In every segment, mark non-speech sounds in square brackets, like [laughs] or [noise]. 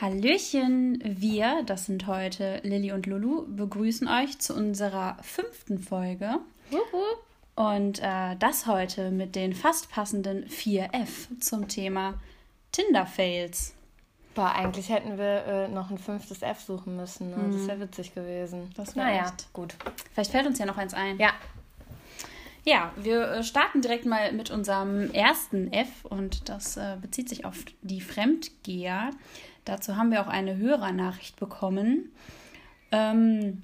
Hallöchen, wir, das sind heute Lilly und Lulu, begrüßen euch zu unserer fünften Folge. Und äh, das heute mit den fast passenden 4F zum Thema Tinder-Fails. Boah, eigentlich hätten wir äh, noch ein fünftes F suchen müssen. Ne? Das wäre witzig gewesen. Das wär naja, echt. gut. Vielleicht fällt uns ja noch eins ein. Ja, Ja, wir äh, starten direkt mal mit unserem ersten F und das äh, bezieht sich auf die Fremdgeher. Dazu haben wir auch eine Hörernachricht bekommen. Ähm,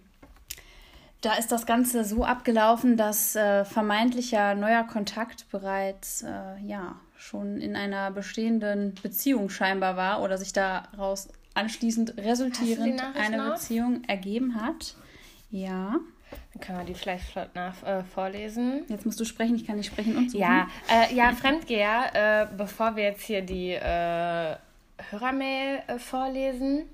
da ist das Ganze so abgelaufen, dass äh, vermeintlicher neuer Kontakt bereits äh, ja schon in einer bestehenden Beziehung scheinbar war oder sich daraus anschließend resultierend eine noch? Beziehung ergeben hat. Ja. dann können wir die vielleicht flott nach, äh, vorlesen. Jetzt musst du sprechen, ich kann nicht sprechen und suchen. Ja, äh, ja, Fremdgeher, äh, bevor wir jetzt hier die äh, Hörermail äh, vorlesen,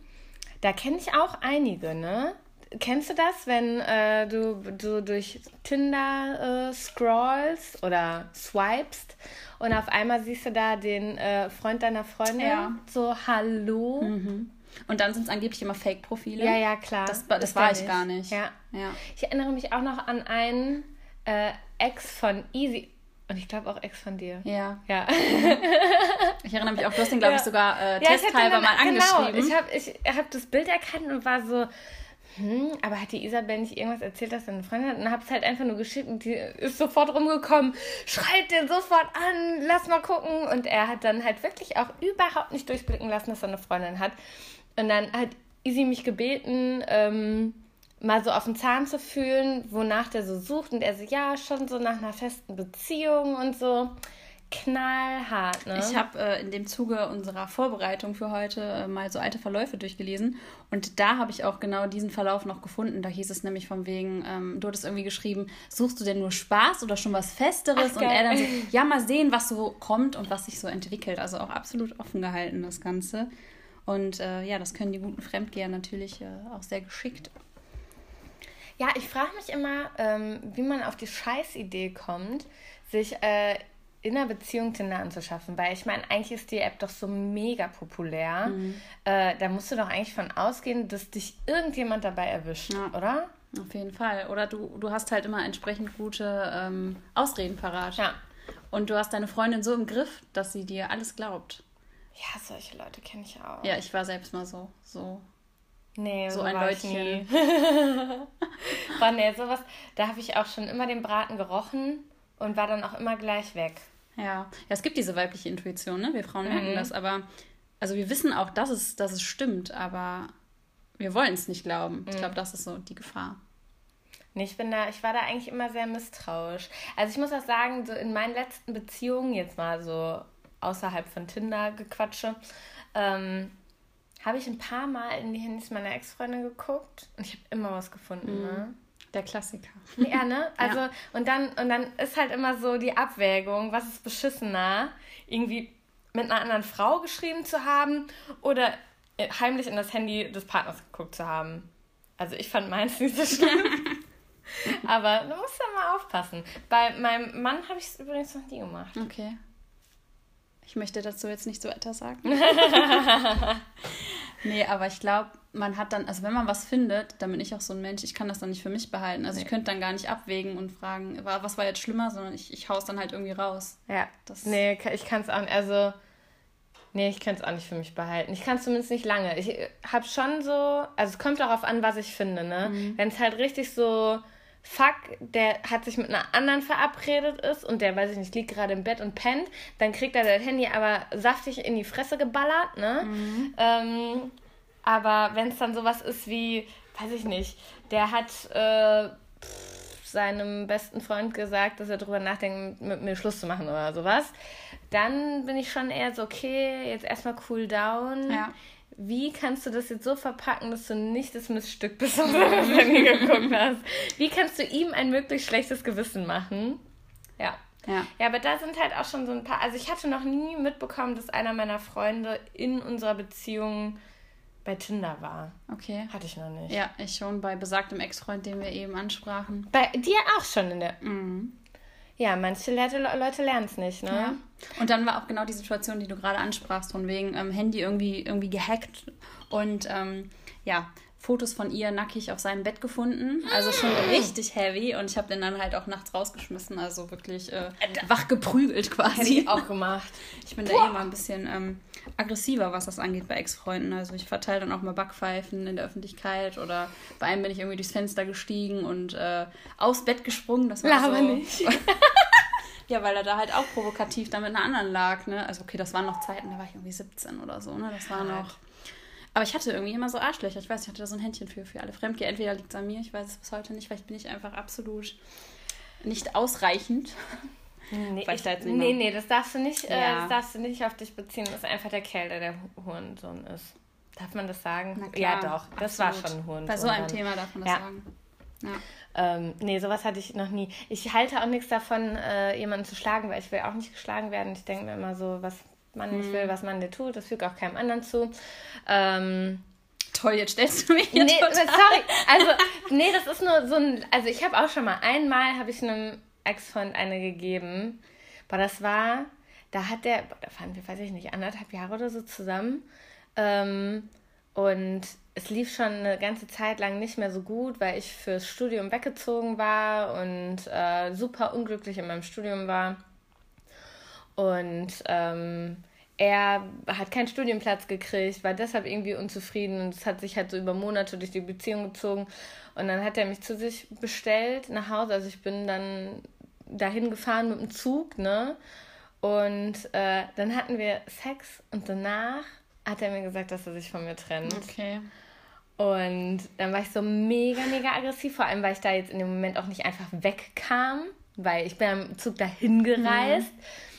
da kenne ich auch einige, ne? Kennst du das, wenn äh, du, du durch Tinder äh, scrollst oder swipest und auf einmal siehst du da den äh, Freund deiner Freundin? Ja. So, hallo? Und dann sind es angeblich immer Fake-Profile. Ja, ja, klar. Das, das Ist war ich gar nicht. Ja. ja. Ich erinnere mich auch noch an einen äh, Ex von Easy. Und ich glaube auch Ex von dir. Ja. Ja. [laughs] Ich erinnere mich auch, du hast den, glaube ich, Ja. sogar äh, Ja, ich testhalber mal dann- angeschrieben. Genau, ich habe ich hab das Bild erkannt und war so, hm, aber hat die Isabel nicht irgendwas erzählt, dass sie eine Freundin hat? Und habe es halt einfach nur geschickt und die ist sofort rumgekommen, schreit den sofort an, lass mal gucken. Und er hat dann halt wirklich auch überhaupt nicht durchblicken lassen, dass er eine Freundin hat. Und dann hat Isi mich gebeten, ähm, mal so auf den Zahn zu fühlen, wonach der so sucht. Und er so, ja, schon so nach einer festen Beziehung und so. Knallhart, ne? Ich habe äh, in dem Zuge unserer Vorbereitung für heute äh, mal so alte Verläufe durchgelesen und da habe ich auch genau diesen Verlauf noch gefunden. Da hieß es nämlich von wegen, ähm, du hattest irgendwie geschrieben, suchst du denn nur Spaß oder schon was Festeres? Ach, und er dann so, ja, mal sehen, was so kommt und was sich so entwickelt. Also auch absolut offen gehalten, das Ganze. Und äh, ja, das können die guten Fremdgeher natürlich äh, auch sehr geschickt. Ja, ich frage mich immer, ähm, wie man auf die Scheißidee kommt, sich äh, in einer Beziehung Tinder anzuschaffen. Weil ich meine, eigentlich ist die App doch so mega populär. Mhm. Äh, da musst du doch eigentlich von ausgehen, dass dich irgendjemand dabei erwischt, Ja. oder? Auf jeden Fall. Oder du, du hast halt immer entsprechend gute ähm, Ausreden parat. Ja. Und du hast deine Freundin so im Griff, dass sie dir alles glaubt. Ja, solche Leute kenne ich auch. Ja, ich war selbst mal so. so. Nee, So ein Leutchen. Boah, [laughs] nee, sowas, da habe ich auch schon immer den Braten gerochen und war dann auch immer gleich weg. Ja. ja, es gibt diese weibliche Intuition, ne? Wir Frauen merken das, aber also wir wissen auch, dass es, dass es stimmt, aber wir wollen es nicht glauben. Ich glaube, das ist so die Gefahr. Nee, ich bin da, ich war da eigentlich immer sehr misstrauisch. Also ich muss auch sagen, so in meinen letzten Beziehungen, jetzt mal so außerhalb von Tinder gequatsche, ähm, habe ich ein paar Mal in die Handys meiner Ex-Freundin geguckt und ich habe immer was gefunden, ne? Der Klassiker. Ja, ne? [laughs] Also, und dann, und dann ist halt immer so die Abwägung, was ist beschissener, irgendwie mit einer anderen Frau geschrieben zu haben oder heimlich in das Handy des Partners geguckt zu haben. Also ich fand meins nicht so schlimm. [laughs] Aber du musst da mal aufpassen. Bei meinem Mann habe ich es übrigens noch nie gemacht. Okay. Ich möchte dazu jetzt nicht so etwas sagen. [laughs] nee, aber ich glaube, man hat dann, also wenn man was findet, dann bin ich auch so ein Mensch, ich kann das dann nicht für mich behalten. Also ich könnte dann gar nicht abwägen und fragen, wa- was war jetzt schlimmer, sondern ich, ich hau's dann halt irgendwie raus. Ja, Das- nee, ich kann es auch nicht, also, nee, ich kann es auch nicht für mich behalten. Ich kann es zumindest nicht lange. Ich habe schon so, also es kommt darauf an, was ich finde, ne? Wenn es halt richtig so, fuck, der hat sich mit einer anderen verabredet ist und der, weiß ich nicht, liegt gerade im Bett und pennt, dann kriegt er das Handy aber saftig in die Fresse geballert, ne? Ähm, aber wenn es dann sowas ist wie, weiß ich nicht, der hat äh, pff, seinem besten Freund gesagt, dass er darüber nachdenkt, mit mir Schluss zu machen oder sowas, dann bin ich schon eher so, okay, jetzt erstmal cool down. Ja. Wie kannst du das jetzt so verpacken, dass du nicht das Missstück bist, [laughs] was du Handy geguckt hast? Wie kannst du ihm ein möglichst schlechtes Gewissen machen? Ja. Ja. Ja, aber da sind halt auch schon so ein paar. Also ich hatte noch nie mitbekommen, dass einer meiner Freunde in unserer Beziehung bei Tinder war. Okay. Hatte ich noch nicht. Ja, ich schon bei besagtem Ex-Freund, den wir eben ansprachen. Bei dir auch schon in der. Mhm. Ja, manche Leute, Leute lernen es nicht, ne? Ja. Und dann war auch genau die Situation, die du gerade ansprachst, von wegen ähm, Handy irgendwie, irgendwie gehackt und ähm, ja, Fotos von ihr nackig auf seinem Bett gefunden. Also schon ah. richtig heavy. Und ich habe den dann halt auch nachts rausgeschmissen. Also wirklich äh, wach geprügelt quasi. Hätte ich auch gemacht. [laughs] Ich bin da eh mal ein bisschen ähm, aggressiver, was das angeht bei Ex-Freunden. Also ich verteile dann auch mal Backpfeifen in der Öffentlichkeit. Oder bei einem bin ich irgendwie durchs Fenster gestiegen und äh, aus Bett gesprungen. Das war Laber so. nicht. [laughs] [laughs] ja, weil er da halt auch provokativ da mit einer anderen lag. Ne? Also okay, das waren noch Zeiten, da war ich irgendwie 17 oder so. Ne? Das war noch aber ich hatte irgendwie immer so Arschlöcher. Ich weiß, ich hatte da so ein Händchen für, für alle Fremdgeher. Entweder liegt es an mir, ich weiß es bis heute nicht. Vielleicht bin ich einfach absolut nicht ausreichend. Nee, ich, ich nee, nee, das darfst du nicht, äh, ja. äh, das darfst du nicht auf dich beziehen. Das ist einfach der Kerl, der der Hurensohn ist. Darf man das sagen? ja, doch. Das war schon ein Hurensohn. Bei so einem dann. Thema darf man das ja. sagen. Ja. Ähm, nee, sowas hatte ich noch nie. Ich halte auch nichts davon, äh, jemanden zu schlagen, weil ich will auch nicht geschlagen werden. Ich denke mir immer so, was man nicht will, mhm. was man dir tut. Das fügt auch keinem anderen zu. Ähm, Toll, jetzt stellst du mich hier nee, total. sorry. Also, nee, das ist nur so ein... Also ich habe auch schon mal... Einmal habe ich einem Ex-Freund eine gegeben. Boah, das war... Da hat der... Da waren wir, weiß ich nicht, anderthalb Jahre oder so zusammen. Ähm, und es lief schon eine ganze Zeit lang nicht mehr so gut, weil ich fürs Studium weggezogen war und äh, super unglücklich in meinem Studium war. Und ähm, er hat keinen Studienplatz gekriegt, war deshalb irgendwie unzufrieden und es hat sich halt so über Monate durch die Beziehung gezogen. Und dann hat er mich zu sich bestellt nach Hause. Also ich bin dann dahin gefahren mit dem Zug, ne? Und äh, dann hatten wir Sex und danach hat er mir gesagt, dass er sich von mir trennt. Okay. Und dann war ich so mega, mega aggressiv, vor allem weil ich da jetzt in dem Moment auch nicht einfach wegkam, weil ich bin am Zug dahin gereist. Mhm.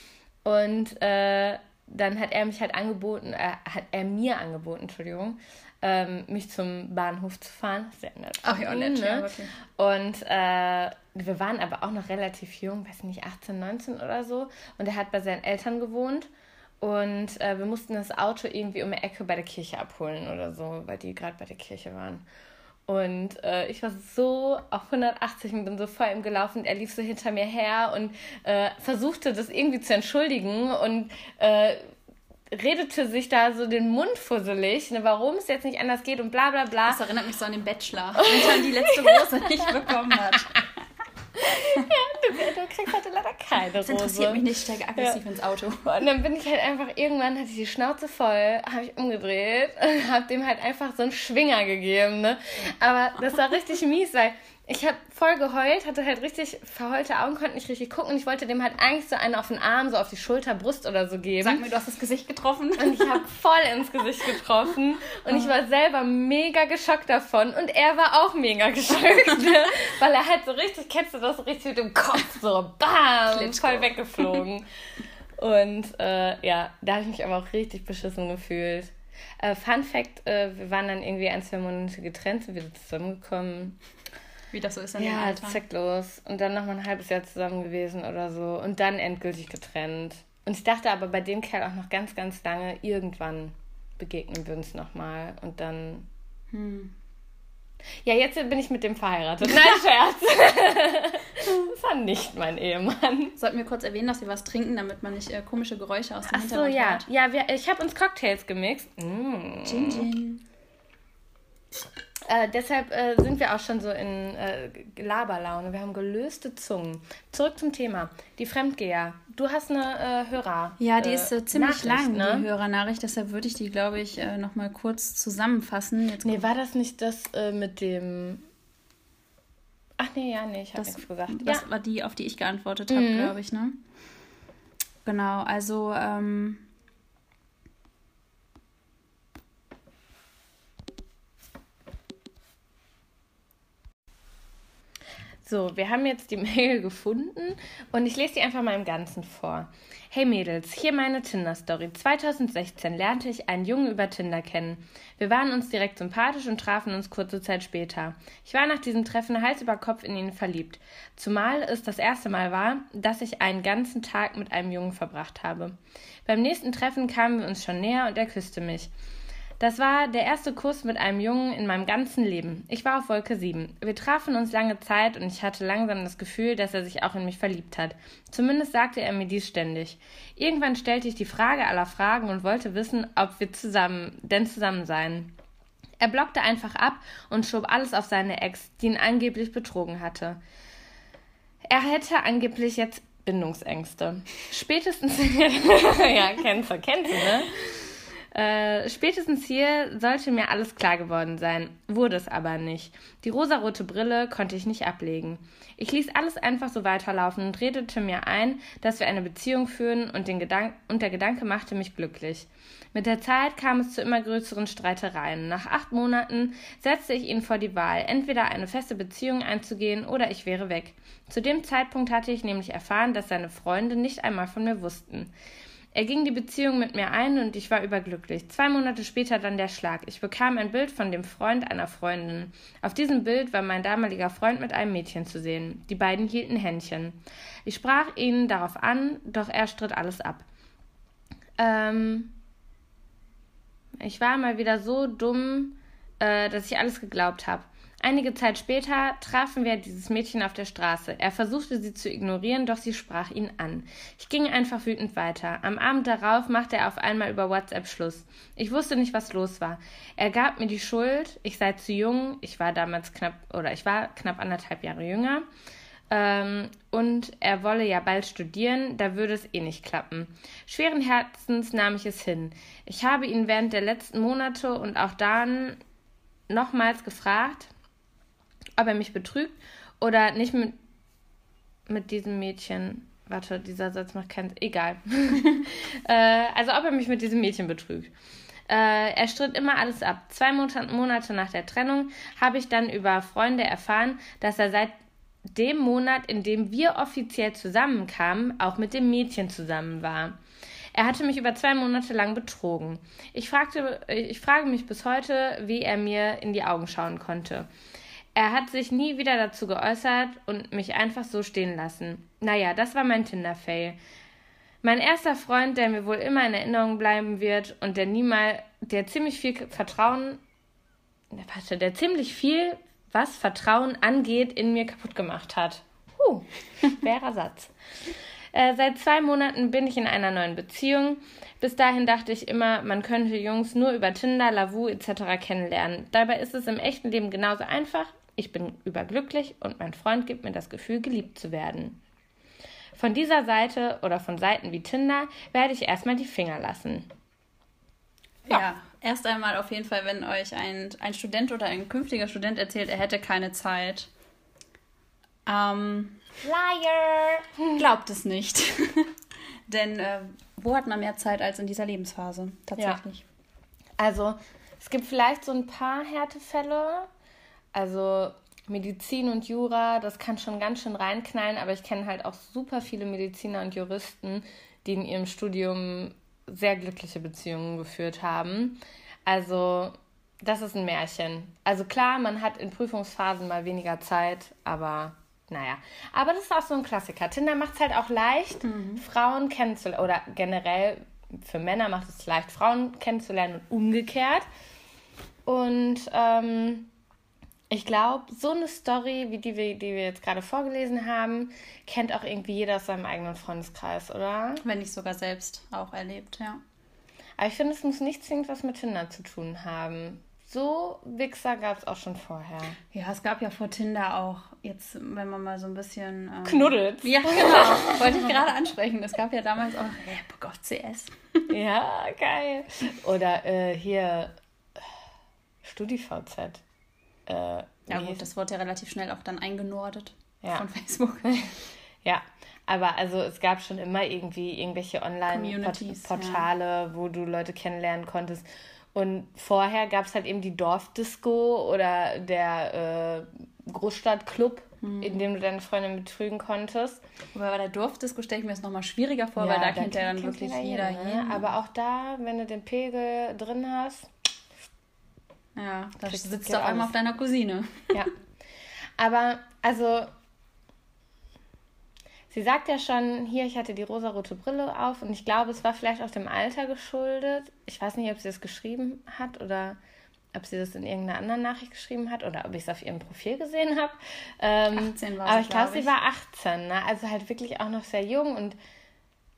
Und äh, dann hat er mich halt angeboten, äh, hat er mir angeboten, Entschuldigung, ähm, mich zum Bahnhof zu fahren. Sehr nett. Ach ja, nett, ne? ja, okay. Und äh, wir waren aber auch noch relativ jung, weiß nicht, 18, 19 oder so. Und er hat bei seinen Eltern gewohnt. Und äh, wir mussten das Auto irgendwie um die Ecke bei der Kirche abholen oder so, weil die gerade bei der Kirche waren. Und äh, ich war so auf 180 und bin so vor ihm gelaufen. Er lief so hinter mir her und äh, versuchte das irgendwie zu entschuldigen und äh, redete sich da so den Mund fusselig, ne, warum es jetzt nicht anders geht und bla bla bla. Das erinnert mich so an den Bachelor, [laughs] wenn er die letzte Rose nicht bekommen hat. Ja, du, du, kriegst heute leider keine Das interessiert mich nicht, steige aggressiv ja. ins Auto. Und dann bin ich halt einfach, irgendwann hatte ich die Schnauze voll, habe ich umgedreht und habe dem halt einfach so einen Schwinger gegeben, ne? Aber das war richtig mies, weil ich habe voll geheult, hatte halt richtig verheulte Augen, konnte nicht richtig gucken und ich wollte dem halt eigentlich so einen auf den Arm, so auf die Schulter, Brust oder so geben. Sag mir, du hast das Gesicht getroffen. Und ich habe voll ins Gesicht getroffen und ich war selber mega geschockt davon und er war auch mega [laughs] geschockt, ne? weil er halt so richtig, kennst du das, so richtig mit dem Kopf so bam, Klitschko. voll weggeflogen. Und äh, ja, da habe ich mich aber auch richtig beschissen gefühlt. Äh, Fun Fact, äh, wir waren dann irgendwie ein, zwei Monate getrennt, sind wieder zusammengekommen. Wie das so ist in ja, zwecklos. Und dann noch mal ein halbes Jahr zusammen gewesen oder so. Und dann endgültig getrennt. Und ich dachte aber bei dem Kerl auch noch ganz, ganz lange, irgendwann begegnen wir uns nochmal. Und dann. Hm. Ja, jetzt bin ich mit dem verheiratet. Nein, [laughs] Scherz. das [laughs] war nicht mein Ehemann. Sollten wir kurz erwähnen, dass wir was trinken, damit man nicht äh, komische Geräusche aus dem Ach Hintergrund so, ja. hört? Ja, wir, ich habe uns Cocktails gemixt. Mm. Gin, gin. Äh, deshalb äh, sind wir auch schon so in äh, Laberlaune. Wir haben gelöste Zungen. Zurück zum Thema. Die Fremdgeher. Du hast eine äh, Hörer. Ja, die ist äh, ziemlich lang, ne? die Hörernachricht. Deshalb würde ich die, glaube ich, äh, nochmal kurz zusammenfassen. Jetzt nee, war das nicht das äh, mit dem. Ach nee, ja, nee, ich habe nichts gesagt. Das ja. war die, auf die ich geantwortet habe, mhm. glaube ich, ne? Genau, also. Ähm, So, wir haben jetzt die [laughs] Mail gefunden und ich lese die einfach mal im Ganzen vor. Hey Mädels, hier meine Tinder-Story. 2016 lernte ich einen Jungen über Tinder kennen. Wir waren uns direkt sympathisch und trafen uns kurze Zeit später. Ich war nach diesem Treffen Hals über Kopf in ihn verliebt. Zumal es das erste Mal war, dass ich einen ganzen Tag mit einem Jungen verbracht habe. Beim nächsten Treffen kamen wir uns schon näher und er küsste mich. Das war der erste Kuss mit einem Jungen in meinem ganzen Leben. Ich war auf Wolke 7. Wir trafen uns lange Zeit und ich hatte langsam das Gefühl, dass er sich auch in mich verliebt hat. Zumindest sagte er mir dies ständig. Irgendwann stellte ich die Frage aller Fragen und wollte wissen, ob wir zusammen, denn zusammen seien. Er blockte einfach ab und schob alles auf seine Ex, die ihn angeblich betrogen hatte. Er hätte angeblich jetzt Bindungsängste. Spätestens. [laughs] ja, kennst du, kennst du, ne? Äh, spätestens hier sollte mir alles klar geworden sein, wurde es aber nicht. Die rosarote Brille konnte ich nicht ablegen. Ich ließ alles einfach so weiterlaufen und redete mir ein, dass wir eine Beziehung führen und, den Gedank und der Gedanke machte mich glücklich. Mit der Zeit kam es zu immer größeren Streitereien. Nach acht Monaten setzte ich ihn vor die Wahl, entweder eine feste Beziehung einzugehen oder ich wäre weg. Zu dem Zeitpunkt hatte ich nämlich erfahren, dass seine Freunde nicht einmal von mir wussten. Er ging die Beziehung mit mir ein und ich war überglücklich. Zwei Monate später dann der Schlag. Ich bekam ein Bild von dem Freund einer Freundin. Auf diesem Bild war mein damaliger Freund mit einem Mädchen zu sehen. Die beiden hielten Händchen. Ich sprach ihn darauf an, doch er stritt alles ab. Ähm, ich war mal wieder so dumm, äh, dass ich alles geglaubt habe. Einige Zeit später trafen wir dieses Mädchen auf der Straße. Er versuchte sie zu ignorieren, doch sie sprach ihn an. Ich ging einfach wütend weiter. Am Abend darauf machte er auf einmal über WhatsApp Schluss. Ich wusste nicht, was los war. Er gab mir die Schuld, ich sei zu jung, ich war damals knapp oder ich war knapp anderthalb Jahre jünger. Ähm, und er wolle ja bald studieren, da würde es eh nicht klappen. Schweren Herzens nahm ich es hin. Ich habe ihn während der letzten Monate und auch dann nochmals gefragt, ob er mich betrügt oder nicht mit, mit diesem Mädchen. Warte, dieser Satz macht keinen Egal. [laughs] äh, also ob er mich mit diesem Mädchen betrügt. Äh, er stritt immer alles ab. Zwei Monate nach der Trennung habe ich dann über Freunde erfahren, dass er seit dem Monat, in dem wir offiziell zusammenkamen, auch mit dem Mädchen zusammen war. Er hatte mich über zwei Monate lang betrogen. Ich, fragte, ich frage mich bis heute, wie er mir in die Augen schauen konnte. Er hat sich nie wieder dazu geäußert und mich einfach so stehen lassen. Naja, das war mein Tinder-Fail. Mein erster Freund, der mir wohl immer in Erinnerung bleiben wird und der niemals, der ziemlich viel Vertrauen, warte, der ziemlich viel, was Vertrauen angeht, in mir kaputt gemacht hat. Huh, [laughs] schwerer Satz. Äh, seit zwei Monaten bin ich in einer neuen Beziehung. Bis dahin dachte ich immer, man könnte Jungs nur über Tinder, Lavu etc. kennenlernen. Dabei ist es im echten Leben genauso einfach ich bin überglücklich und mein Freund gibt mir das Gefühl, geliebt zu werden. Von dieser Seite oder von Seiten wie Tinder werde ich erstmal die Finger lassen. Ja. ja. erst einmal auf jeden Fall, wenn euch ein, ein Student oder ein künftiger Student erzählt, er hätte keine Zeit. Ähm, Liar! Glaubt es nicht. [laughs] Denn äh, wo hat man mehr Zeit als in dieser Lebensphase? Tatsächlich. Ja. Also, es gibt vielleicht so ein paar Härtefälle, also Medizin und Jura, das kann schon ganz schön reinknallen, aber ich kenne halt auch super viele Mediziner und Juristen, die in ihrem Studium sehr glückliche Beziehungen geführt haben. Also das ist ein Märchen. Also klar, man hat in Prüfungsphasen mal weniger Zeit, aber naja. Aber das ist auch so ein Klassiker. Tinder macht es halt auch leicht, mhm. Frauen kennenzulernen. Oder generell für Männer macht es leicht, Frauen kennenzulernen und umgekehrt. Und ähm, ich glaube, so eine Story, wie die, wir, die wir jetzt gerade vorgelesen haben, kennt auch irgendwie jeder aus seinem eigenen Freundeskreis, oder? Wenn nicht sogar selbst auch erlebt, ja. Aber ich finde, es muss nicht zwingend was mit Tinder zu tun haben. So Wichser gab es auch schon vorher. Ja, es gab ja vor Tinder auch, jetzt, wenn man mal so ein bisschen. Ähm, Knuddelt. Ja, genau. [laughs] Wollte ich gerade ansprechen. Es gab ja damals auch Bock auf CS. ja, geil. Oder äh, hier StudiVZ. Äh, ja, gut, das wurde ja relativ schnell auch dann eingenordet ja. von Facebook. [laughs] ja, aber also es gab schon immer irgendwie irgendwelche Online-Portale, ja. wo du Leute kennenlernen konntest. Und vorher gab es halt eben die Dorfdisco oder der äh, Großstadtclub, mhm. in dem du deine Freundin betrügen konntest. Aber bei der Dorfdisco stelle ich mir das nochmal schwieriger vor, ja, weil da, da kennt ja dann wirklich jeder hin. Ne? Aber auch da, wenn du den Pegel drin hast, ja, da sitzt du auf einmal auf deiner Cousine. [laughs] Ja. Aber, also, sie sagt ja schon, hier, ich hatte die rosarote Brille auf und ich glaube, es war vielleicht auch dem Alter geschuldet. Ich weiß nicht, ob sie es geschrieben hat oder ob sie das in irgendeiner anderen Nachricht geschrieben hat oder ob ich es auf ihrem Profil gesehen habe. Ähm, 18 war sie, Aber ich glaube, glaub sie war 18, ne? also halt wirklich auch noch sehr jung und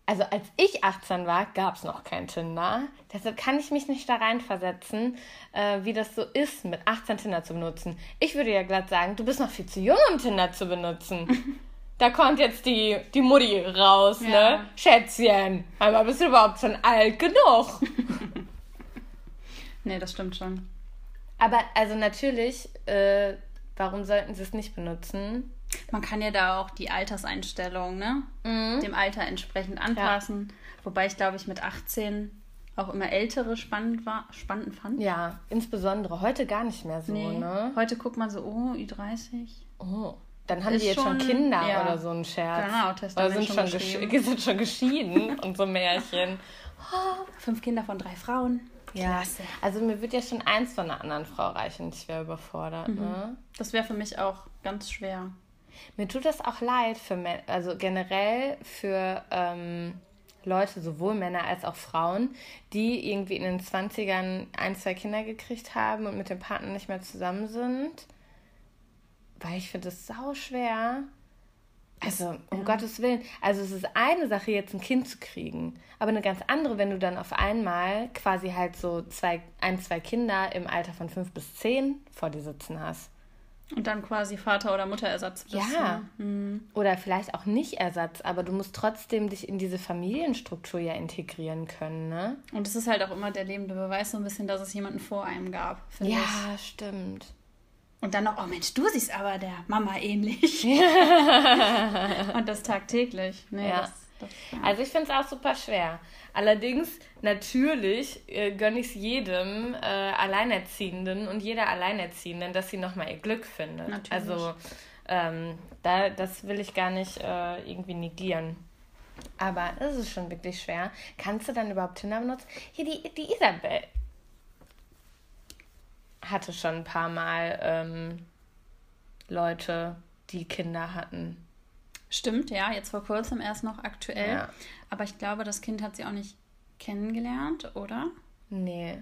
also als ich 18 war, gab es noch kein Tinder. Deshalb kann ich mich nicht da reinversetzen, äh, wie das so ist, mit 18 Tinder zu benutzen. Ich würde ja glatt sagen, du bist noch viel zu jung, um Tinder zu benutzen. [laughs] da kommt jetzt die, die Mutti raus, ja. ne? Schätzchen, aber bist du überhaupt schon alt genug? [laughs] nee, das stimmt schon. Aber also natürlich, äh, warum sollten sie es nicht benutzen? Man kann ja da auch die Alterseinstellung, ne? Mhm. Dem Alter entsprechend anpassen. Ja. Wobei ich, glaube ich, mit 18 auch immer ältere spannend, war, spannend fand. Ja, insbesondere heute gar nicht mehr so, nee. ne? Heute guckt man so, oh, Ü30. Oh. Dann haben ist die jetzt schon, Kinder ja. oder so ein Scherz. Genau, Testament oder sind schon, schon [laughs] sind schon geschieden und so Märchen. Oh. Fünf Kinder von drei Frauen. Ja, Klasse. also mir wird ja schon eins von einer anderen Frau reichen. Ich wäre überfordert. Mhm. Ne? Das wäre für mich auch ganz schwer. Mir tut das auch leid für also generell für ähm, Leute, sowohl Männer als auch Frauen, die irgendwie in den 20ern ein, zwei Kinder gekriegt haben und mit dem Partner nicht mehr zusammen sind. Weil ich finde es sau schwer. Also, um ja. Gottes Willen. Also, es ist eine Sache, jetzt ein Kind zu kriegen. Aber eine ganz andere, wenn du dann auf einmal quasi halt so zwei, ein, zwei Kinder im Alter von fünf bis zehn vor dir sitzen hast. Und dann quasi Vater- oder Mutterersatz bist. Ja. Mhm. Oder vielleicht auch nicht Ersatz, aber du musst trotzdem dich in diese Familienstruktur ja integrieren können, ne? Und es ist halt auch immer der lebende Beweis so ein bisschen, dass es jemanden vor einem gab. Ja, ich. stimmt. Und dann noch, oh Mensch, du siehst aber der Mama ähnlich. [laughs] Und das tagtäglich. Nee, ja. Das, das, ja. Also ich finde es auch super schwer. Allerdings, natürlich äh, gönne ich es jedem äh, Alleinerziehenden und jeder Alleinerziehenden, dass sie nochmal ihr Glück findet. Natürlich. Also ähm, da, das will ich gar nicht äh, irgendwie negieren. Aber es ist schon wirklich schwer. Kannst du dann überhaupt Tinder benutzen? Hier, die, die Isabel hatte schon ein paar Mal ähm, Leute, die Kinder hatten. Stimmt, ja, jetzt vor kurzem erst noch aktuell. Ja. Aber ich glaube, das Kind hat sie auch nicht kennengelernt, oder? Nee.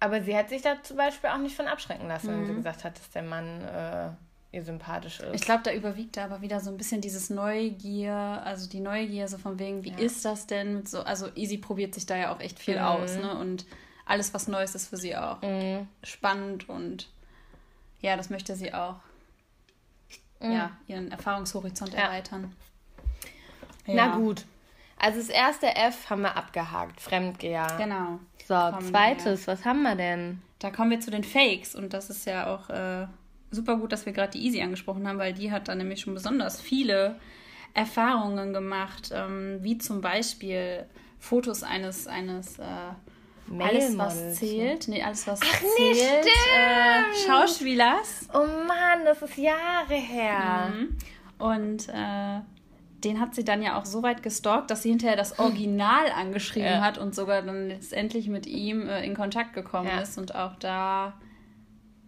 Aber sie hat sich da zum Beispiel auch nicht von abschrecken lassen, mhm. wenn sie mhm. gesagt hat, dass der Mann äh, ihr sympathisch ist. Ich glaube, da überwiegt da aber wieder so ein bisschen dieses Neugier, also die Neugier so von wegen, wie ja. ist das denn so, also Easy probiert sich da ja auch echt viel mhm. aus, ne? Und alles, was Neues ist für sie auch mhm. spannend und ja, das möchte sie auch mhm. ja, ihren Erfahrungshorizont ja. erweitern. Ja. Na gut. Also das erste F haben wir abgehakt, Fremdgeher. Genau. So, kommen zweites, wir. was haben wir denn? Da kommen wir zu den Fakes und das ist ja auch äh, super gut, dass wir gerade die Easy angesprochen haben, weil die hat da nämlich schon besonders viele Erfahrungen gemacht, ähm, wie zum Beispiel Fotos eines, eines äh, alles, was ne? zählt. Nee, alles, was Ach, zählt. Äh, Schauspielers. Oh Mann, das ist Jahre her. Mhm. Und äh, den hat sie dann ja auch so weit gestalkt, dass sie hinterher das Original angeschrieben ja. hat und sogar dann letztendlich mit ihm äh, in Kontakt gekommen ja. ist und auch da,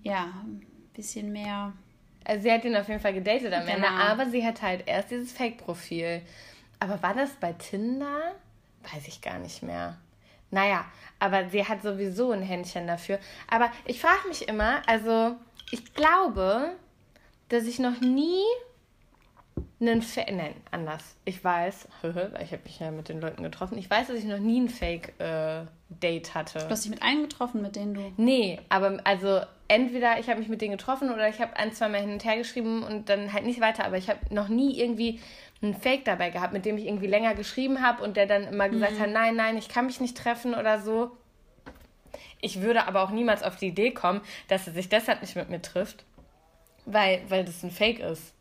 ja, ein bisschen mehr. Also sie hat ihn auf jeden Fall gedatet am genau. Ende, aber sie hat halt erst dieses Fake-Profil. Aber war das bei Tinder? Weiß ich gar nicht mehr. Naja, aber sie hat sowieso ein Händchen dafür. Aber ich frage mich immer, also ich glaube, dass ich noch nie einen Fake, nein, anders. Ich weiß, ich habe mich ja mit den Leuten getroffen. Ich weiß, dass ich noch nie ein Fake-Date äh, hatte. Du hast dich mit einem getroffen, mit denen du. Nee, aber also entweder ich habe mich mit denen getroffen oder ich habe ein, zwei Mal hin und her geschrieben und dann halt nicht weiter. Aber ich habe noch nie irgendwie einen Fake dabei gehabt, mit dem ich irgendwie länger geschrieben habe und der dann immer gesagt mhm. hat, nein, nein, ich kann mich nicht treffen oder so. Ich würde aber auch niemals auf die Idee kommen, dass er sich deshalb nicht mit mir trifft, weil, weil das ein Fake ist.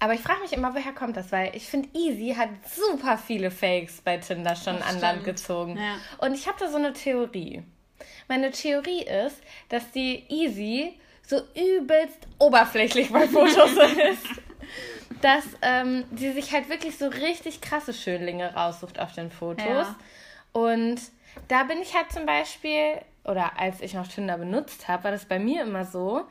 Aber ich frage mich immer, woher kommt das? Weil ich finde, Easy hat super viele Fakes bei Tinder schon das an stimmt. Land gezogen. Ja. Und ich habe da so eine Theorie. Meine Theorie ist, dass die Easy so übelst oberflächlich bei Fotos [laughs] ist. dass ähm, sie sich halt wirklich so richtig krasse Schönlinge raussucht auf den Fotos. Ja. Und da bin ich halt zum Beispiel, oder als ich noch Tinder benutzt habe, war das bei mir immer so,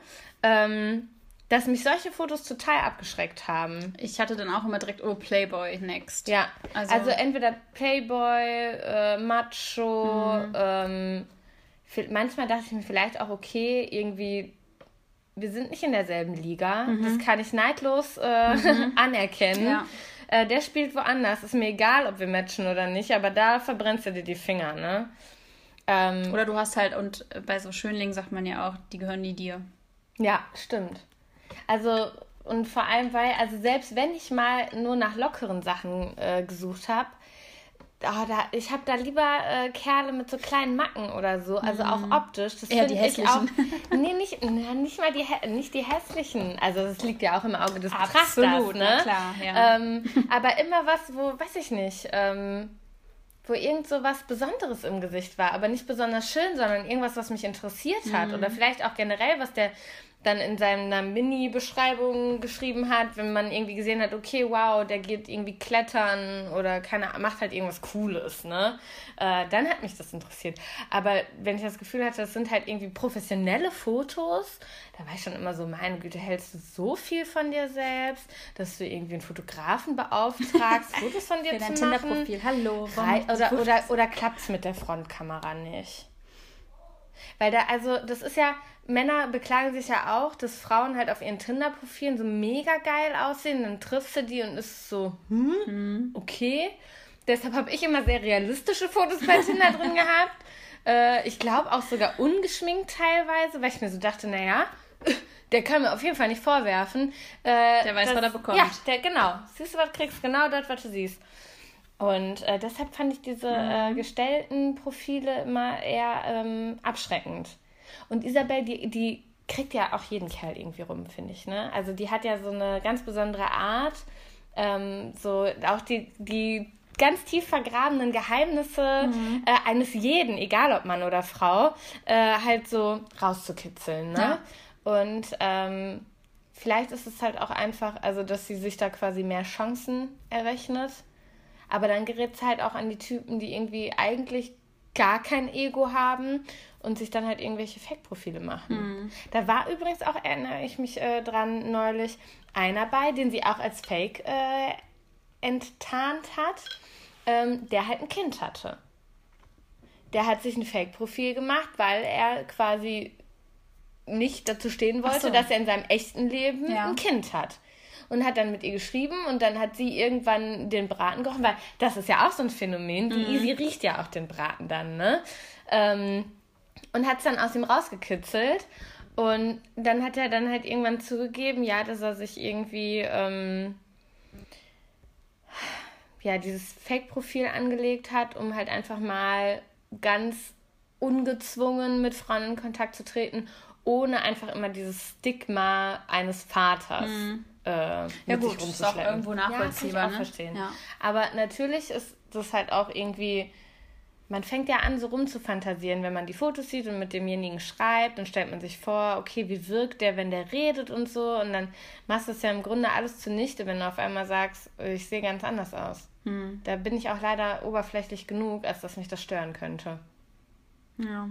ähm, dass mich solche Fotos total abgeschreckt haben. Ich hatte dann auch immer direkt, oh, Playboy next. Ja, also, also entweder Playboy, äh, Macho, mhm. ähm, manchmal dachte ich mir vielleicht auch, okay, irgendwie, wir sind nicht in derselben Liga. Mhm. Das kann ich neidlos äh, mhm. [laughs] anerkennen. Ja. Äh, der spielt woanders. Ist mir egal, ob wir matchen oder nicht, aber da verbrennst du dir die Finger, ne? Ähm, oder du hast halt, und bei so Schönlingen sagt man ja auch, die gehören nie dir. Ja, stimmt. Also, und vor allem, weil, also selbst wenn ich mal nur nach lockeren Sachen äh, gesucht habe, oh, da, ich habe da lieber äh, Kerle mit so kleinen Macken oder so, also auch mhm. optisch. Das ja, die hässlichen. Auch, [laughs] nee, nicht, nicht mal die, nicht die hässlichen. Also das liegt ja auch im Auge des Betrachters. Absolut, ne? klar, ja. Ähm, [laughs] aber immer was, wo, weiß ich nicht, ähm, wo irgend so was Besonderes im Gesicht war, aber nicht besonders schön, sondern irgendwas, was mich interessiert hat. Mhm. Oder vielleicht auch generell, was der dann in seiner Mini-Beschreibung geschrieben hat, wenn man irgendwie gesehen hat, okay, wow, der geht irgendwie klettern oder keine macht halt irgendwas Cooles, ne? Äh, dann hat mich das interessiert. Aber wenn ich das Gefühl hatte, das sind halt irgendwie professionelle Fotos, da war ich schon immer so, meine Güte, hältst du so viel von dir selbst, dass du irgendwie einen Fotografen beauftragst, [laughs] Fotos von dir Für zu dein machen? Tinder-Profil, hallo. Oder, oder, oder klappt es mit der Frontkamera nicht? Weil da, also, das ist ja, Männer beklagen sich ja auch, dass Frauen halt auf ihren Tinder-Profilen so mega geil aussehen. Dann triffst du die und ist so, hm, hm. okay. Deshalb habe ich immer sehr realistische Fotos bei Tinder [laughs] drin gehabt. Äh, ich glaube auch sogar ungeschminkt teilweise, weil ich mir so dachte, naja, [laughs] der kann mir auf jeden Fall nicht vorwerfen. Äh, der weiß, dass, was er bekommt. Ja, der, genau. Siehst du, was kriegst? Genau das, was du siehst. Und äh, deshalb fand ich diese mhm. äh, gestellten Profile immer eher ähm, abschreckend. Und Isabel, die, die kriegt ja auch jeden Kerl irgendwie rum, finde ich. Ne? Also die hat ja so eine ganz besondere Art, ähm, so auch die, die ganz tief vergrabenen Geheimnisse mhm. äh, eines jeden, egal ob Mann oder Frau, äh, halt so rauszukitzeln. Ne? Ja. Und ähm, vielleicht ist es halt auch einfach, also dass sie sich da quasi mehr Chancen errechnet aber dann gerät es halt auch an die Typen, die irgendwie eigentlich gar kein Ego haben und sich dann halt irgendwelche Fake-Profile machen. Mhm. Da war übrigens auch, erinnere ich mich äh, dran neulich, einer bei, den sie auch als Fake äh, enttarnt hat, ähm, der halt ein Kind hatte. Der hat sich ein Fake-Profil gemacht, weil er quasi nicht dazu stehen wollte, so. dass er in seinem echten Leben ja. ein Kind hat und hat dann mit ihr geschrieben und dann hat sie irgendwann den Braten gekocht, weil das ist ja auch so ein Phänomen. Die mhm. Easy riecht ja auch den Braten dann, ne? Ähm, und hat es dann aus ihm rausgekitzelt. Und dann hat er dann halt irgendwann zugegeben, ja, dass er sich irgendwie ähm, ja, dieses Fake-Profil angelegt hat, um halt einfach mal ganz ungezwungen mit Frauen in Kontakt zu treten, ohne einfach immer dieses Stigma eines Vaters mhm äh, ja, gut, sich Ist auch irgendwo nachvollziehbar. Ja, kann ich auch ne? verstehen. Ja. Aber natürlich ist das halt auch irgendwie. Man fängt ja an, so rumzufantasieren, wenn man die Fotos sieht und mit demjenigen schreibt, dann stellt man sich vor, okay, wie wirkt der, wenn der redet und so. Und dann machst du es ja im Grunde alles zunichte, wenn du auf einmal sagst, ich sehe ganz anders aus. Hm. Da bin ich auch leider oberflächlich genug, als dass mich das stören könnte. Ja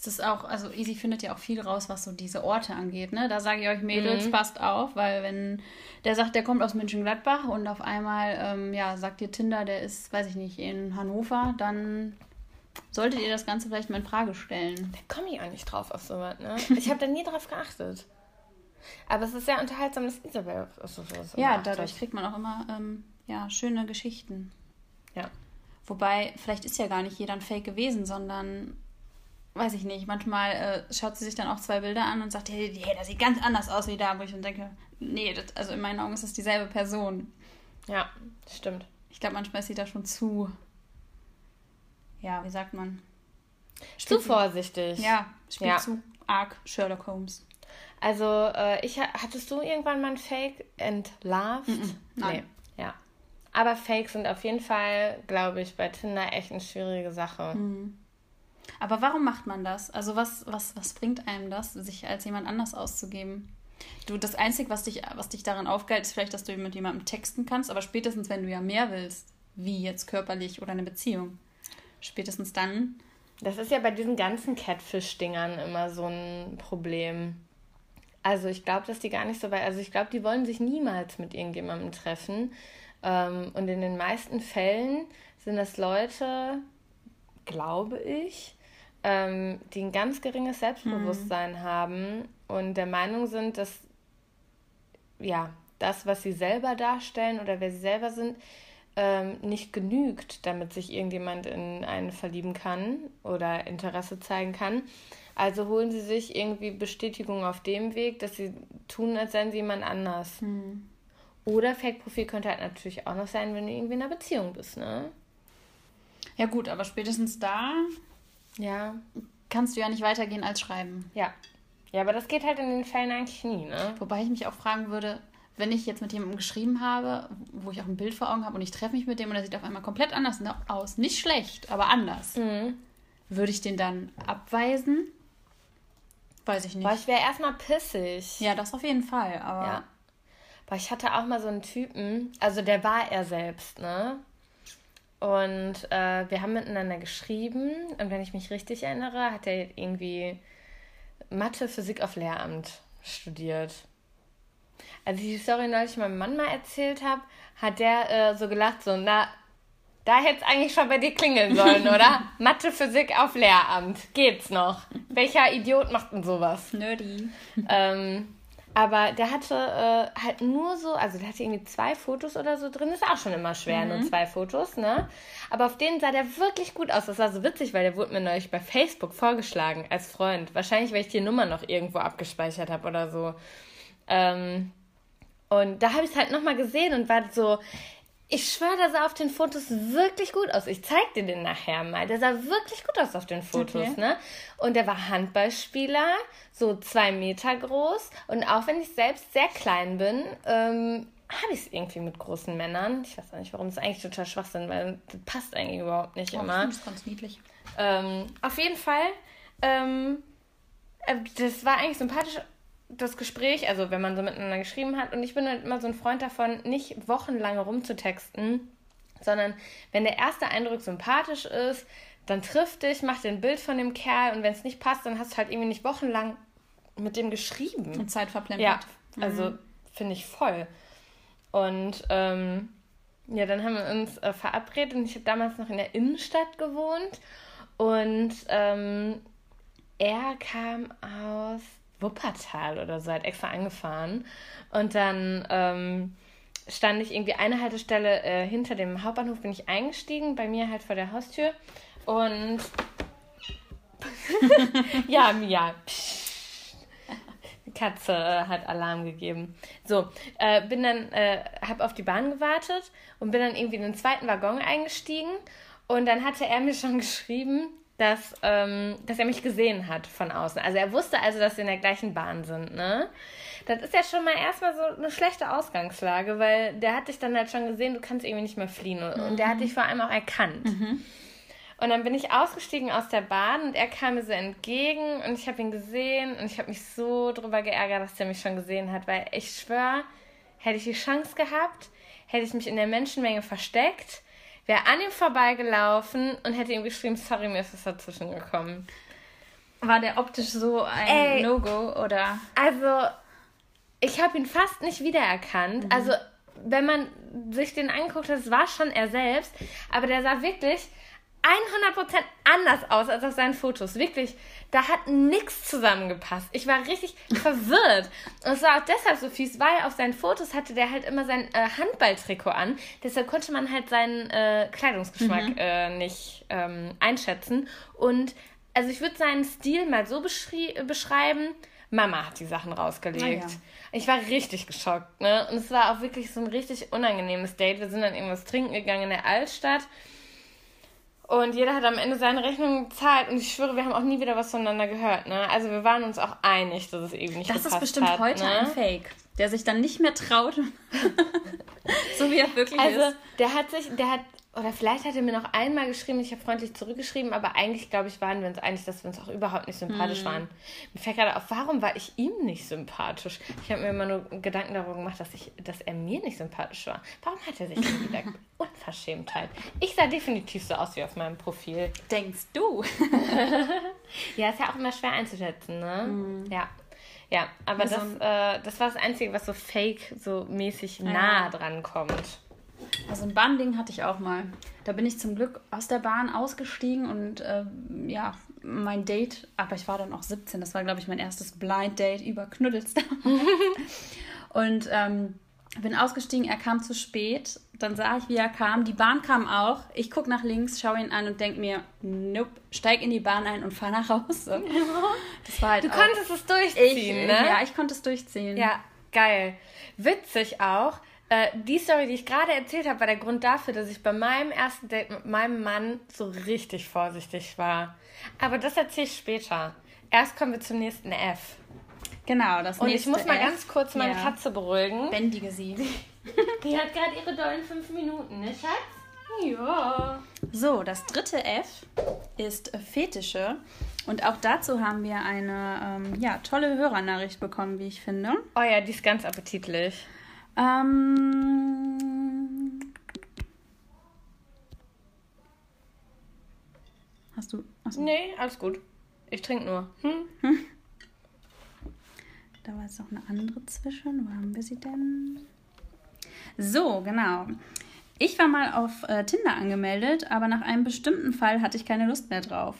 es ist auch, also Easy findet ja auch viel raus, was so diese Orte angeht. Ne? Da sage ich euch, Mädels, mhm. passt auf, weil wenn der sagt, der kommt aus München-Gladbach und auf einmal, ähm, ja, sagt dir Tinder, der ist, weiß ich nicht, in Hannover, dann solltet ihr das Ganze vielleicht mal in Frage stellen. Da komme ich auch nicht drauf auf sowas, ne? Ich habe da nie drauf geachtet. Aber es ist sehr unterhaltsam, dass Isabel so was Ja, dadurch kriegt man auch immer ähm, ja, schöne Geschichten. Ja. Wobei, vielleicht ist ja gar nicht jeder ein Fake gewesen, sondern weiß ich nicht, manchmal äh, schaut sie sich dann auch zwei Bilder an und sagt, hey, hey, das sieht ganz anders aus wie da, wo ich dann denke, nee, das, also in meinen Augen ist das dieselbe Person. Ja, stimmt. Ich glaube, manchmal ist sie da schon zu, ja, wie sagt man? Spielt zu vorsichtig. Ja, spielt ja. zu arg Sherlock Holmes. Also, äh, ich hattest du irgendwann mal ein Fake entlarvt? Mm -mm, nein. Nee, ja. Aber Fakes sind auf jeden Fall, glaube ich, bei Tinder echt eine schwierige Sache. Mhm. Aber warum macht man das? Also was, was, was bringt einem das, sich als jemand anders auszugeben? Du, das Einzige, was dich, was dich daran aufgeilt, ist vielleicht, dass du mit jemandem texten kannst, aber spätestens, wenn du ja mehr willst, wie jetzt körperlich oder eine Beziehung, spätestens dann. Das ist ja bei diesen ganzen Catfish-Dingern immer so ein Problem. Also ich glaube, dass die gar nicht so weit, also ich glaube, die wollen sich niemals mit irgendjemandem treffen. Ähm, und in den meisten Fällen sind das Leute, glaube ich, ähm, die ein ganz geringes Selbstbewusstsein mhm. haben und der Meinung sind, dass ja, das, was sie selber darstellen oder wer sie selber sind, ähm, nicht genügt, damit sich irgendjemand in einen verlieben kann oder Interesse zeigen kann. Also holen sie sich irgendwie Bestätigung auf dem Weg, dass sie tun, als seien sie jemand anders. Mhm. Oder Fake-Profil könnte halt natürlich auch noch sein, wenn du irgendwie in einer Beziehung bist, ne? Ja, gut, aber spätestens da ja. kannst du ja nicht weitergehen als schreiben. Ja. Ja, aber das geht halt in den Fällen eigentlich nie, ne? Wobei ich mich auch fragen würde, wenn ich jetzt mit jemandem geschrieben habe, wo ich auch ein Bild vor Augen habe und ich treffe mich mit dem und er sieht auf einmal komplett anders aus. Nicht schlecht, aber anders. Mhm. Würde ich den dann abweisen? Weiß ich nicht. Boah, ich wäre erstmal pissig. Ja, das auf jeden Fall, aber. Ja. Boah, ich hatte auch mal so einen Typen, also der war er selbst, ne? Und äh, wir haben miteinander geschrieben und wenn ich mich richtig erinnere, hat er irgendwie Mathe, Physik auf Lehramt studiert. Als ich die Story neulich meinem Mann mal erzählt habe, hat der äh, so gelacht, so, na, da hätte es eigentlich schon bei dir klingeln sollen, [laughs] oder? Mathe, Physik auf Lehramt. Geht's noch? Welcher Idiot macht denn sowas? Nerdy. Ähm, aber der hatte äh, halt nur so, also der hatte irgendwie zwei Fotos oder so drin. Ist auch schon immer schwer, mhm. nur zwei Fotos, ne? Aber auf denen sah der wirklich gut aus. Das war so witzig, weil der wurde mir neulich bei Facebook vorgeschlagen als Freund. Wahrscheinlich, weil ich die Nummer noch irgendwo abgespeichert habe oder so. Ähm, und da habe ich es halt nochmal gesehen und war so, ich schwöre, der sah auf den Fotos wirklich gut aus. Ich zeig dir den nachher mal. Der sah wirklich gut aus auf den Fotos, okay. ne? Und der war Handballspieler, so zwei Meter groß. Und auch wenn ich selbst sehr klein bin, ähm, habe ich es irgendwie mit großen Männern. Ich weiß auch nicht, warum. Das ist eigentlich total Schwachsinn, weil das passt eigentlich überhaupt nicht oh, immer. Das ist ganz niedlich. Ähm, auf jeden Fall, ähm, äh, das war eigentlich sympathisch das Gespräch, also wenn man so miteinander geschrieben hat, und ich bin halt immer so ein Freund davon, nicht wochenlang rumzutexten, sondern wenn der erste Eindruck sympathisch ist, dann triff dich, mach dir ein Bild von dem Kerl und wenn es nicht passt, dann hast du halt irgendwie nicht wochenlang mit dem geschrieben. Und Zeit verplempert. Ja, mhm. also finde ich voll. Und ähm, ja, dann haben wir uns äh, verabredet und ich habe damals noch in der Innenstadt gewohnt und ähm, er kam aus Wuppertal oder so, halt extra angefahren. Und dann ähm, stand ich irgendwie eine Haltestelle äh, hinter dem Hauptbahnhof, bin ich eingestiegen, bei mir halt vor der Haustür. Und [laughs] ja, Mia. Die Katze hat Alarm gegeben. So, äh, bin dann, äh, hab auf die Bahn gewartet und bin dann irgendwie in den zweiten Waggon eingestiegen. Und dann hatte er mir schon [laughs] geschrieben, dass, ähm, dass er mich gesehen hat von außen. Also er wusste also, dass wir in der gleichen Bahn sind, ne? Das ist ja schon mal erstmal so eine schlechte Ausgangslage, weil der hat dich dann halt schon gesehen, du kannst irgendwie nicht mehr fliehen. Und, mhm. und der hat mhm. dich vor allem auch erkannt. Mhm. Und dann bin ich ausgestiegen aus der Bahn und er kam mir so entgegen und ich habe ihn gesehen und ich habe mich so drüber geärgert, dass er mich schon gesehen hat, weil ich schwöre, hätte ich die Chance gehabt, hätte ich mich in der Menschenmenge versteckt wäre an ihm vorbeigelaufen und hätte ihm geschrieben, sorry, mir ist was dazwischen gekommen. War der optisch so ein No-Go oder? Also, ich habe ihn fast nicht wiedererkannt. Mhm. Also, wenn man sich den anguckt, das war schon er selbst, aber der sah wirklich 100% anders aus als auf seinen Fotos. Wirklich, da hat nichts zusammengepasst. Ich war richtig [laughs] verwirrt. Und es war auch deshalb so fies, weil auf seinen Fotos hatte der halt immer sein äh, Handballtrikot an. Deshalb konnte man halt seinen äh, Kleidungsgeschmack mhm. äh, nicht ähm, einschätzen. Und also ich würde seinen Stil mal so beschreiben. Mama hat die Sachen rausgelegt. Ah, ja. Ich war richtig geschockt, ne? Und es war auch wirklich so ein richtig unangenehmes Date. Wir sind dann irgendwas trinken gegangen in der Altstadt. Und jeder hat am Ende seine Rechnung gezahlt und ich schwöre, wir haben auch nie wieder was voneinander gehört. Ne? Also wir waren uns auch einig, dass es eben nicht Das ist bestimmt hat, heute ne? ein Fake, der sich dann nicht mehr traut. [laughs] so wie er wirklich also, ist. Also der hat sich, der hat oder vielleicht hat er mir noch einmal geschrieben, ich habe freundlich zurückgeschrieben, aber eigentlich, glaube ich, waren wir uns einig, dass wir uns auch überhaupt nicht sympathisch hm. waren. Mir fällt gerade auf, warum war ich ihm nicht sympathisch? Ich habe mir immer nur Gedanken darüber gemacht, dass, ich, dass er mir nicht sympathisch war. Warum hat er sich denn wieder [laughs] Unverschämtheit? Ich sah definitiv so aus wie auf meinem Profil. Denkst du? [laughs] ja, ist ja auch immer schwer einzuschätzen, ne? Hm. Ja. Ja, aber das, äh, das war das Einzige, was so fake, so mäßig nah ja. dran kommt. Also ein Bahnding hatte ich auch mal. Da bin ich zum Glück aus der Bahn ausgestiegen und äh, ja, mein Date, aber ich war dann auch 17, das war, glaube ich, mein erstes Blind Date über Knuddels. [laughs] und ähm, bin ausgestiegen, er kam zu spät. Dann sah ich, wie er kam. Die Bahn kam auch. Ich gucke nach links, schaue ihn an und denke mir, nope, steig in die Bahn ein und fahr nach Hause. [laughs] Das war halt du auch, konntest es durchziehen, ich, ne? Ja, ich konnte es durchziehen. Ja, geil. Witzig auch. Äh, die Story, die ich gerade erzählt habe, war der Grund dafür, dass ich bei meinem ersten Date mit meinem Mann so richtig vorsichtig war. Aber das erzähle ich später. Erst kommen wir zum nächsten F. Genau, das Und ich muss mal F. ganz kurz meine ja. Katze beruhigen. Bändige sie. Die hat gerade ihre dollen fünf Minuten, ne, Schatz? Ja. So, das dritte F ist Fetische. Und auch dazu haben wir eine ähm, ja, tolle Hörernachricht bekommen, wie ich finde. Oh ja, die ist ganz appetitlich. Ähm, hast du. Achso. Nee, alles gut. Ich trinke nur. Hm? [laughs] Da war jetzt noch eine andere zwischen. Wo haben wir sie denn? So, genau. Ich war mal auf äh, Tinder angemeldet, aber nach einem bestimmten Fall hatte ich keine Lust mehr drauf.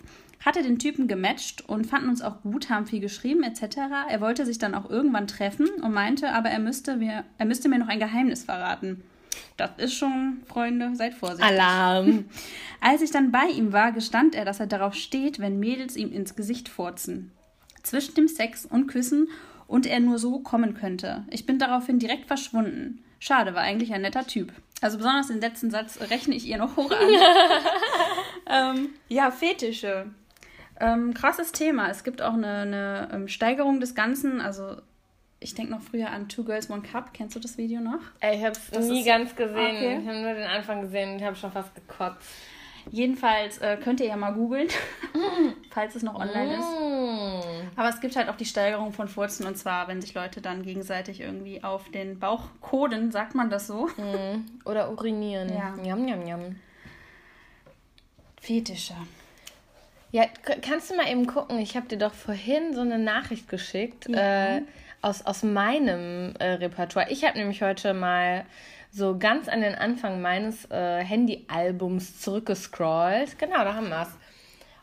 Hatte den Typen gematcht und fanden uns auch gut, haben viel geschrieben etc. Er wollte sich dann auch irgendwann treffen und meinte, aber er müsste mir, er müsste mir noch ein Geheimnis verraten. Das ist schon, Freunde, seid vorsichtig. Alarm! [laughs] Als ich dann bei ihm war, gestand er, dass er darauf steht, wenn Mädels ihm ins Gesicht furzen. Zwischen dem Sex und Küssen und er nur so kommen könnte. Ich bin daraufhin direkt verschwunden. Schade, war eigentlich ein netter Typ. Also besonders den letzten Satz rechne ich ihr noch hoch an. [laughs] ähm, ja, Fetische. Ähm, krasses Thema. Es gibt auch eine, eine ähm, Steigerung des Ganzen. Also ich denke noch früher an Two Girls One Cup. Kennst du das Video noch? Ey, ich habe es nie ganz gesehen. Okay. Ich habe nur den Anfang gesehen und ich habe schon fast gekotzt. Jedenfalls äh, könnt ihr ja mal googeln, [laughs] falls es noch online ist. Mm. Aber es gibt halt auch die Steigerung von Furzen und zwar, wenn sich Leute dann gegenseitig irgendwie auf den Bauch koden, sagt man das so? Mm. Oder urinieren. Ja. Njam, njam, njam. Fetische. Ja, kannst du mal eben gucken? Ich habe dir doch vorhin so eine Nachricht geschickt ja. äh, aus, aus meinem äh, Repertoire. Ich habe nämlich heute mal so ganz an den Anfang meines äh, Handy-Albums zurückgescrollt. Genau, da haben wir es.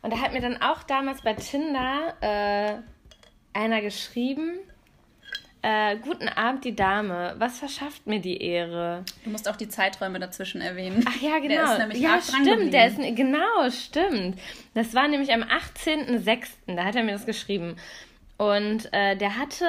Und da hat mir dann auch damals bei Tinder äh, einer geschrieben, äh, guten Abend, die Dame. Was verschafft mir die Ehre? Du musst auch die Zeiträume dazwischen erwähnen. Ach ja, genau. Der ist nämlich ja, stimmt. Der ist, genau, stimmt. Das war nämlich am 18.06. Da hat er mir das geschrieben. Und äh, der hatte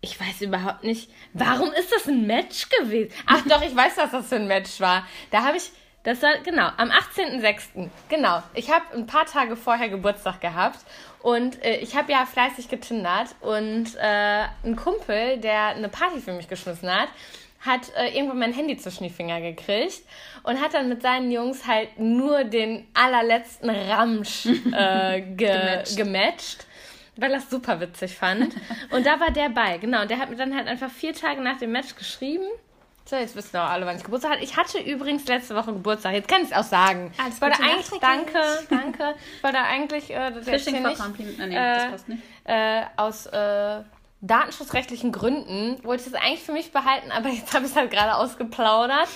ich weiß überhaupt nicht, warum ist das ein Match gewesen? Ach doch, ich weiß, was das für ein Match war. Da habe ich, das war, genau, am 18.06. Genau, ich habe ein paar Tage vorher Geburtstag gehabt und äh, ich habe ja fleißig getindert und äh, ein Kumpel, der eine Party für mich geschmissen hat, hat äh, irgendwann mein Handy zwischen die Finger gekriegt und hat dann mit seinen Jungs halt nur den allerletzten Ramsch [laughs] äh, ge gematcht. gematcht weil er es super witzig fand. Und da war der bei, genau. Und der hat mir dann halt einfach vier Tage nach dem Match geschrieben. So, jetzt wissen auch alle, wann ich Geburtstag hatte. Ich hatte übrigens letzte Woche Geburtstag. Jetzt kann ich es auch sagen. Alles ich wollte eigentlich, danke, danke. Ich wollte eigentlich, äh, das Fishing for Compliment. Nee, äh, das passt nicht. Äh, aus äh, datenschutzrechtlichen Gründen wollte ich es eigentlich für mich behalten, aber jetzt habe ich es halt gerade ausgeplaudert.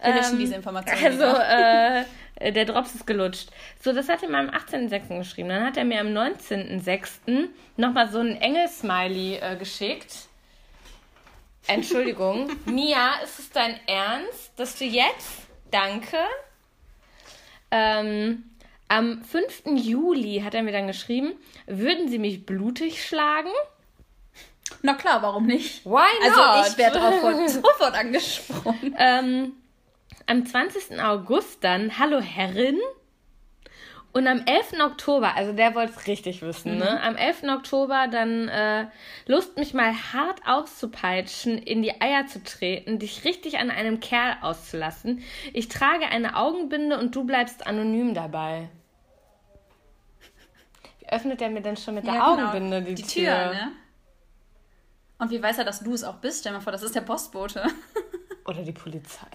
Wir ähm, diese Informationen. Also, äh, der Drops ist gelutscht. So, das hat er mal am 18.06. geschrieben. Dann hat er mir am 19.06. nochmal so einen Engel-Smiley äh, geschickt. Entschuldigung. [laughs] Mia, ist es dein Ernst, dass du jetzt, danke, ähm, am 5. Juli hat er mir dann geschrieben, würden Sie mich blutig schlagen? Na klar, warum nicht? Why not? Also ich werde darauf [laughs] sofort angesprochen. Ähm, am 20. August dann Hallo Herrin. Und am 11. Oktober, also der wollte es richtig wissen, ne? mhm. ne? Am 11. Oktober dann äh, Lust, mich mal hart auszupeitschen, in die Eier zu treten, dich richtig an einem Kerl auszulassen. Ich trage eine Augenbinde und du bleibst anonym dabei. Wie öffnet er mir denn schon mit der ja, genau. Augenbinde die, die Tür? Tür ne? Und wie weiß er, dass du es auch bist? Stell mal vor, das ist der Postbote. [laughs] Oder die Polizei.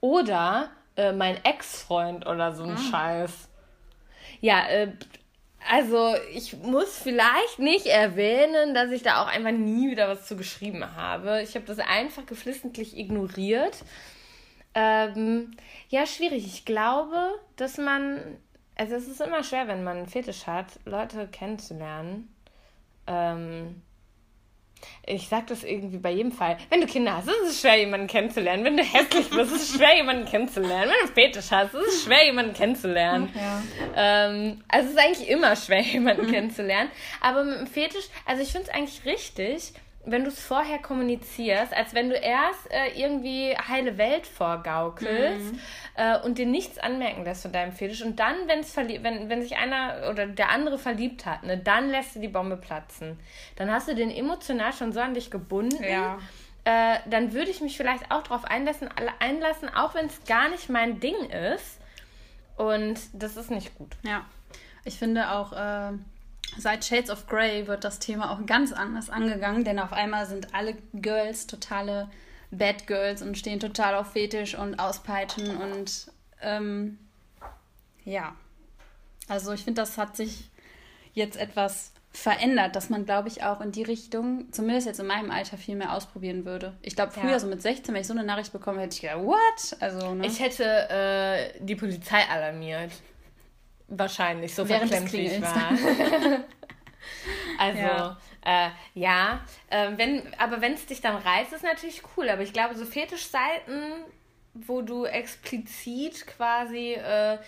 Oder äh, mein Ex-Freund oder so ein ah. Scheiß. Ja, äh, Also, ich muss vielleicht nicht erwähnen, dass ich da auch einfach nie wieder was zu geschrieben habe. Ich habe das einfach geflissentlich ignoriert. Ähm, ja, schwierig. Ich glaube, dass man. Also, es ist immer schwer, wenn man einen Fetisch hat, Leute kennenzulernen. Ähm, ich sag das irgendwie bei jedem Fall. Wenn du Kinder hast, ist es schwer, jemanden kennenzulernen. Wenn du hässlich bist, ist es schwer, jemanden kennenzulernen. Wenn du Fetisch hast, ist es schwer, jemanden kennenzulernen. Ja. Ähm, also es ist eigentlich immer schwer, [laughs] jemanden mhm. kennenzulernen. Aber mit dem Fetisch, also ich finde es eigentlich richtig, wenn du es vorher kommunizierst, als wenn du erst äh, irgendwie heile Welt vorgaukelst mhm. äh, und dir nichts anmerken lässt von deinem Fetisch und dann, wenn's wenn, wenn sich einer oder der andere verliebt hat, ne, dann lässt du die Bombe platzen. Dann hast du den emotional schon so an dich gebunden. Ja. Äh, dann würde ich mich vielleicht auch darauf einlassen, einlassen auch wenn es gar nicht mein Ding ist. Und das ist nicht gut. Ja. Ich finde auch, äh, Seit Shades of Grey wird das Thema auch ganz anders angegangen, denn auf einmal sind alle Girls totale Bad Girls und stehen total auf Fetisch und Auspeitschen und ähm, ja. Also ich finde, das hat sich jetzt etwas verändert, dass man, glaube ich, auch in die Richtung, zumindest jetzt in meinem Alter, viel mehr ausprobieren würde. Ich glaube, früher, ja. so mit 16, wenn ich so eine Nachricht bekomme, hätte ich gedacht, what? Also, ne? Ich hätte äh, die Polizei alarmiert. Wahrscheinlich, so Während verklemmt wie ich war. [laughs] also, ja, äh, ja äh, wenn, aber wenn es dich dann reißt, ist natürlich cool. Aber ich glaube, so Fetischseiten, wo du explizit quasi äh,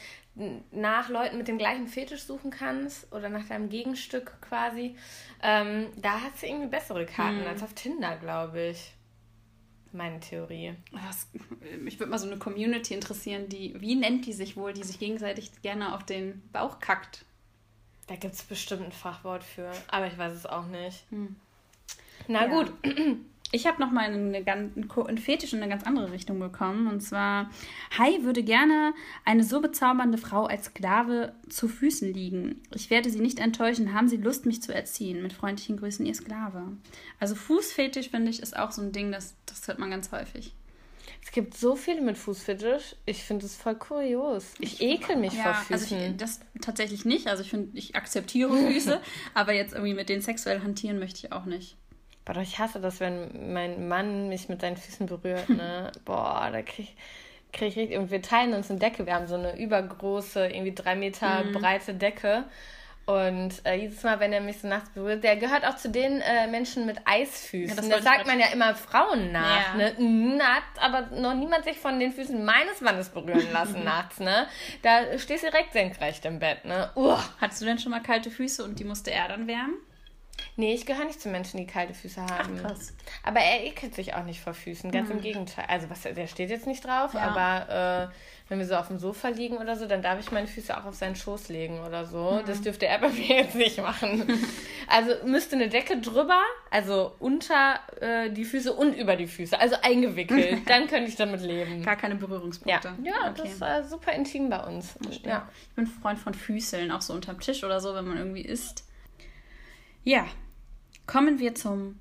nach Leuten mit dem gleichen Fetisch suchen kannst oder nach deinem Gegenstück quasi, ähm, da hast du irgendwie bessere Karten hm. als auf Tinder, glaube ich meine Theorie. Das, mich würde mal so eine Community interessieren, die, wie nennt die sich wohl, die sich gegenseitig gerne auf den Bauch kackt? Da gibt es bestimmt ein Fachwort für, aber ich weiß es auch nicht. Hm. Na ja. gut. Ich habe noch mal eine, einen Fetisch in eine ganz andere Richtung bekommen. Und zwar, Hai würde gerne eine so bezaubernde Frau als Sklave zu Füßen liegen. Ich werde sie nicht enttäuschen. Haben Sie Lust, mich zu erziehen? Mit freundlichen Grüßen, Ihr Sklave. Also Fußfetisch, finde ich, ist auch so ein Ding, das, das hört man ganz häufig. Es gibt so viele mit Fußfetisch. Ich finde es voll kurios. Ich ekel mich ja, vor Füßen. Also ich, das tatsächlich nicht. Also ich finde, ich akzeptiere Füße, [laughs] aber jetzt irgendwie mit denen sexuell hantieren möchte ich auch nicht. Boah, ich hasse das, wenn mein Mann mich mit seinen Füßen berührt, ne? [laughs] Boah, da krieg ich, krieg ich richtig. Und wir teilen uns eine Decke. Wir haben so eine übergroße, irgendwie drei Meter mhm. breite Decke. Und äh, jedes Mal, wenn er mich so nachts berührt, der gehört auch zu den äh, Menschen mit Eisfüßen. Ja, das, das sagt man ja immer Frauen nach. Ja. Ne? Hat aber noch niemand sich von den Füßen meines Mannes berühren lassen [laughs] nachts. Ne? Da stehst du direkt senkrecht im Bett. Ne? Uh. Hattest du denn schon mal kalte Füße und die musste er dann wärmen? Nee, ich gehöre nicht zu Menschen, die kalte Füße haben. Ach, krass. Aber er ekelt sich auch nicht vor Füßen, ganz mhm. im Gegenteil. Also was, der steht jetzt nicht drauf, ja. aber äh, wenn wir so auf dem Sofa liegen oder so, dann darf ich meine Füße auch auf seinen Schoß legen oder so. Mhm. Das dürfte er bei mir jetzt nicht machen. [laughs] also müsste eine Decke drüber, also unter äh, die Füße und über die Füße, also eingewickelt. [laughs] dann könnte ich damit leben. Gar keine Berührungspunkte. Ja, ja okay. das äh, super intim bei uns. Ja. Ich bin Freund von Füßeln, auch so unterm Tisch oder so, wenn man irgendwie isst ja, kommen wir zum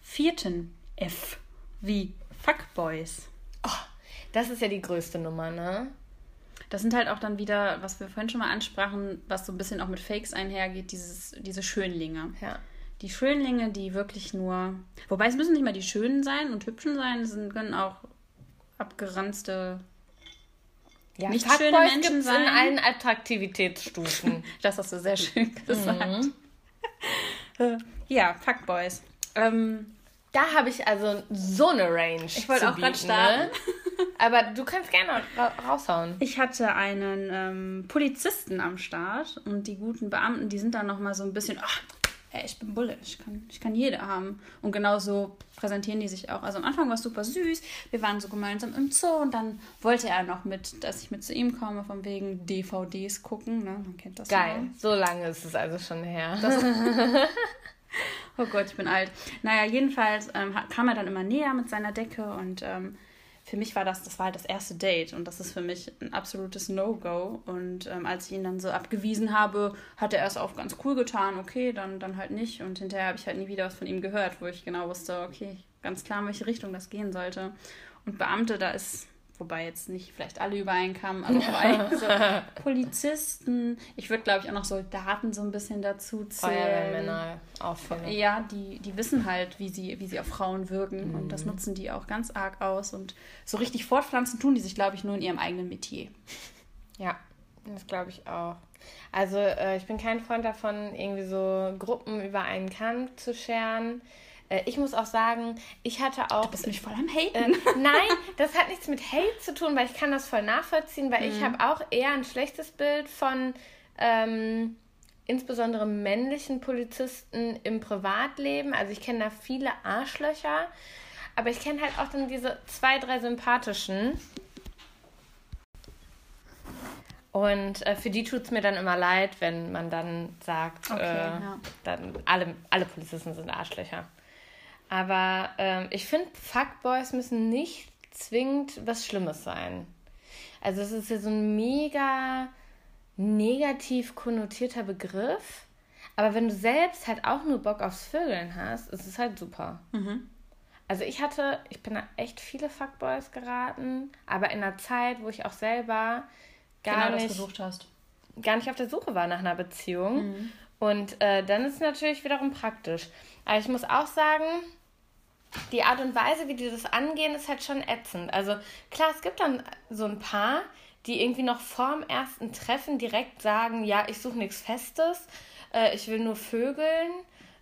vierten F, wie Fuckboys. Oh, das ist ja die größte Nummer, ne? Das sind halt auch dann wieder, was wir vorhin schon mal ansprachen, was so ein bisschen auch mit Fakes einhergeht, dieses, diese Schönlinge. Ja. Die Schönlinge, die wirklich nur. Wobei es müssen nicht mal die Schönen sein und Hübschen sein, es können auch abgeranzte ja, nicht Fuckboys schöne Menschen sein. in allen Attraktivitätsstufen. [laughs] das hast du sehr schön gesagt. Mhm. [laughs] ja, Fuckboys. Ähm, da habe ich also so eine Range. Ich wollte auch gerade starten. Ne? Aber du kannst gerne ra raushauen. Ich hatte einen ähm, Polizisten am Start und die guten Beamten, die sind dann nochmal so ein bisschen, ach, hey, ich bin Bulle, ich kann, ich kann jede haben. Und genauso präsentieren die sich auch. Also am Anfang war es super süß. Wir waren so gemeinsam im Zoo und dann wollte er noch mit, dass ich mit zu ihm komme, von wegen DVDs gucken. Ne? Man kennt das. Geil. Mal. So lange ist es also schon her. [laughs] oh Gott, ich bin alt. Naja, jedenfalls ähm, kam er dann immer näher mit seiner Decke und ähm, für mich war das, das war halt das erste Date und das ist für mich ein absolutes No-Go. Und ähm, als ich ihn dann so abgewiesen habe, hat er erst auf ganz cool getan, okay, dann, dann halt nicht. Und hinterher habe ich halt nie wieder was von ihm gehört, wo ich genau wusste, okay, ganz klar, in welche Richtung das gehen sollte. Und Beamte, da ist, wobei jetzt nicht vielleicht alle übereinkamen, aber vor allem so Polizisten. Ich würde, glaube ich, auch noch Soldaten so ein bisschen dazu zählen. Feuerwehrmänner auch viele. Ja, die, die wissen halt, wie sie, wie sie auf Frauen wirken mhm. und das mhm. nutzen die auch ganz arg aus und so richtig fortpflanzen tun die sich, glaube ich, nur in ihrem eigenen Metier. Ja, das glaube ich auch. Also äh, ich bin kein Freund davon, irgendwie so Gruppen über einen Kamm zu scheren. Äh, ich muss auch sagen, ich hatte auch. Du bist mich voll am Haten. Äh, nein, das hat nichts mit Hate zu tun, weil ich kann das voll nachvollziehen, weil mhm. ich habe auch eher ein schlechtes Bild von ähm, insbesondere männlichen Polizisten im Privatleben. Also ich kenne da viele Arschlöcher, aber ich kenne halt auch dann diese zwei, drei sympathischen. Und äh, für die tut es mir dann immer leid, wenn man dann sagt, okay, äh, ja. dann alle, alle Polizisten sind Arschlöcher. Aber ähm, ich finde, Fuckboys müssen nicht zwingend was Schlimmes sein. Also es ist ja so ein mega negativ konnotierter Begriff. Aber wenn du selbst halt auch nur Bock aufs Vögeln hast, ist es halt super. Mhm. Also ich hatte, ich bin da echt viele Fuckboys geraten, aber in einer Zeit, wo ich auch selber gar genau nicht. Gar nicht auf der Suche war nach einer Beziehung. Mhm. Und äh, dann ist es natürlich wiederum praktisch. Aber ich muss auch sagen, die Art und Weise, wie die das angehen, ist halt schon ätzend. Also klar, es gibt dann so ein paar, die irgendwie noch vorm ersten Treffen direkt sagen, ja, ich suche nichts Festes, äh, ich will nur Vögeln,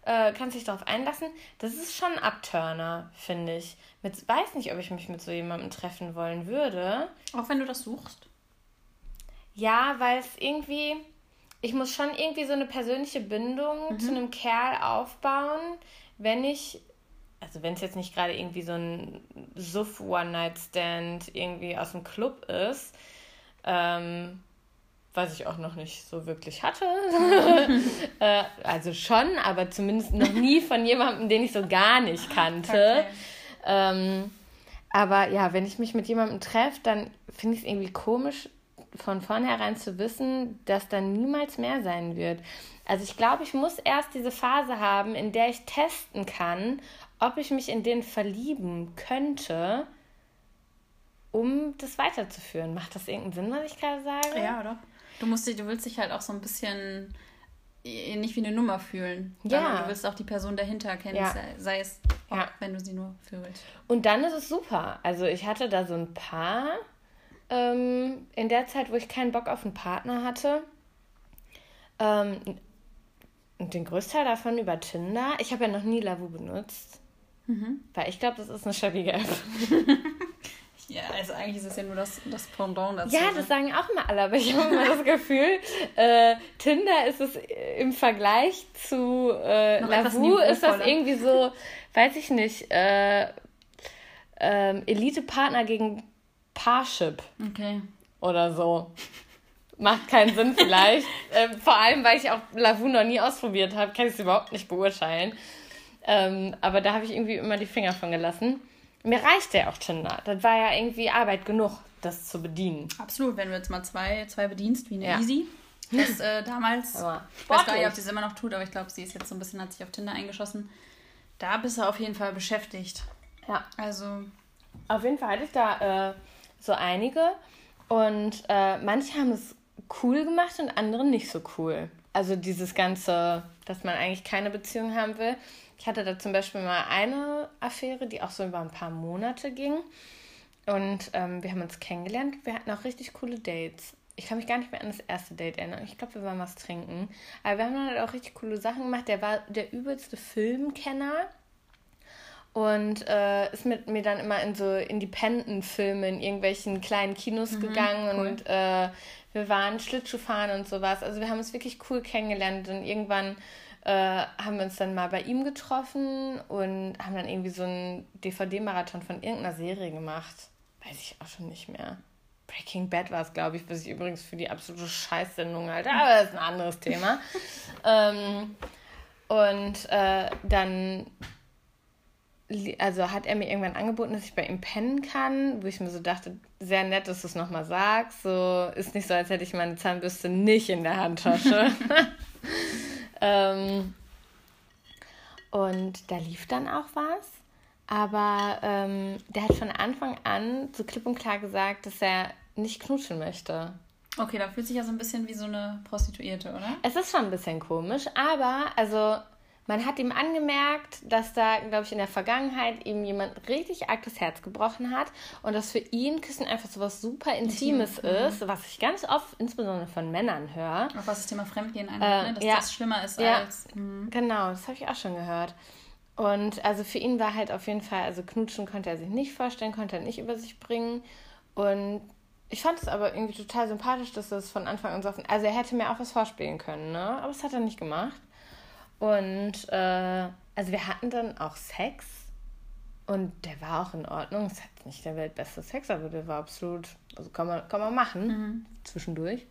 äh, kannst dich darauf einlassen. Das ist schon ein Abturner, finde ich. Mit, weiß nicht, ob ich mich mit so jemandem treffen wollen würde. Auch wenn du das suchst? Ja, weil es irgendwie, ich muss schon irgendwie so eine persönliche Bindung mhm. zu einem Kerl aufbauen, wenn ich also wenn es jetzt nicht gerade irgendwie so ein Suff One-Night-Stand irgendwie aus dem Club ist, ähm, was ich auch noch nicht so wirklich hatte. [laughs] äh, also schon, aber zumindest noch nie von jemandem, den ich so gar nicht kannte. Okay. Ähm, aber ja, wenn ich mich mit jemandem treffe, dann finde ich es irgendwie komisch, von vornherein zu wissen, dass da niemals mehr sein wird. Also ich glaube, ich muss erst diese Phase haben, in der ich testen kann, ob ich mich in den verlieben könnte, um das weiterzuführen. Macht das irgendeinen Sinn, was ich gerade sage? Ja, oder? Du musst dich, du willst dich halt auch so ein bisschen äh, nicht wie eine Nummer fühlen. Ja. Du willst auch die Person dahinter kennen, ja. sei, es auch, ja. wenn du sie nur fühlst. Und dann ist es super. Also ich hatte da so ein paar ähm, in der Zeit, wo ich keinen Bock auf einen Partner hatte. Ähm, und den Großteil davon über Tinder. Ich habe ja noch nie Lavu benutzt. Mhm. Weil ich glaube, das ist eine schäbige App. [laughs] ja, also eigentlich ist es ja nur das, das Pendant dazu. Ja, ne? das sagen auch immer alle, aber ich habe immer das Gefühl, äh, Tinder ist es im Vergleich zu äh, Lavu ist das irgendwie so, weiß ich nicht, äh, ähm, Elite-Partner gegen Parship. Okay. Oder so. Macht keinen Sinn vielleicht. [laughs] ähm, vor allem, weil ich auch Lavu noch nie ausprobiert habe, kann ich es überhaupt nicht beurteilen. Ähm, aber da habe ich irgendwie immer die Finger von gelassen. Mir reicht ja auch Tinder. Das war ja irgendwie Arbeit genug, das zu bedienen. Absolut, wenn du jetzt mal zwei, zwei bedienst, wie eine ja. Easy. Das äh, damals, [laughs] aber ich weiß gar nicht, ob sie es immer noch tut, aber ich glaube, sie ist jetzt so ein bisschen, hat sich auf Tinder eingeschossen. Da bist du auf jeden Fall beschäftigt. Ja. Also. Auf jeden Fall hatte ich da äh, so einige und äh, manche haben es cool gemacht und andere nicht so cool. Also dieses ganze, dass man eigentlich keine Beziehung haben will. Ich hatte da zum Beispiel mal eine Affäre, die auch so über ein paar Monate ging. Und ähm, wir haben uns kennengelernt. Wir hatten auch richtig coole Dates. Ich kann mich gar nicht mehr an das erste Date erinnern. Ich glaube, wir waren was trinken. Aber wir haben dann halt auch richtig coole Sachen gemacht. Der war der übelste Filmkenner und äh, ist mit mir dann immer in so Independent-Filme in irgendwelchen kleinen Kinos mhm, gegangen cool. und äh, wir waren Schlittschuhfahren und sowas. Also wir haben uns wirklich cool kennengelernt und irgendwann äh, haben wir uns dann mal bei ihm getroffen und haben dann irgendwie so einen DVD-Marathon von irgendeiner Serie gemacht. Weiß ich auch schon nicht mehr. Breaking Bad war es, glaube ich, was ich übrigens für die absolute Scheißsendung halte, aber das ist ein anderes Thema. [laughs] ähm, und äh, dann also hat er mir irgendwann angeboten, dass ich bei ihm pennen kann, wo ich mir so dachte, sehr nett, dass du es nochmal sagst. So ist nicht so, als hätte ich meine Zahnbürste nicht in der Handtasche. [laughs] ähm, und da lief dann auch was. Aber ähm, der hat von Anfang an so klipp und klar gesagt, dass er nicht knutschen möchte. Okay, da fühlt sich ja so ein bisschen wie so eine Prostituierte, oder? Es ist schon ein bisschen komisch, aber also man hat ihm angemerkt, dass da, glaube ich, in der Vergangenheit ihm jemand richtig arg das Herz gebrochen hat und dass für ihn Küssen einfach so was super Intimes Intim. ist, mhm. was ich ganz oft insbesondere von Männern höre. Auch was das Thema Fremdgehen angeht, äh, ne? dass ja, das schlimmer ist ja, als. Mh. Genau, das habe ich auch schon gehört. Und also für ihn war halt auf jeden Fall, also knutschen konnte er sich nicht vorstellen, konnte er nicht über sich bringen. Und ich fand es aber irgendwie total sympathisch, dass es von Anfang an so offen. Also er hätte mir auch was vorspielen können, ne? Aber das hat er nicht gemacht. Und äh, also wir hatten dann auch Sex und der war auch in Ordnung. Es hat nicht der weltbeste Sex, aber der war absolut, also kann man, kann man machen mhm. zwischendurch.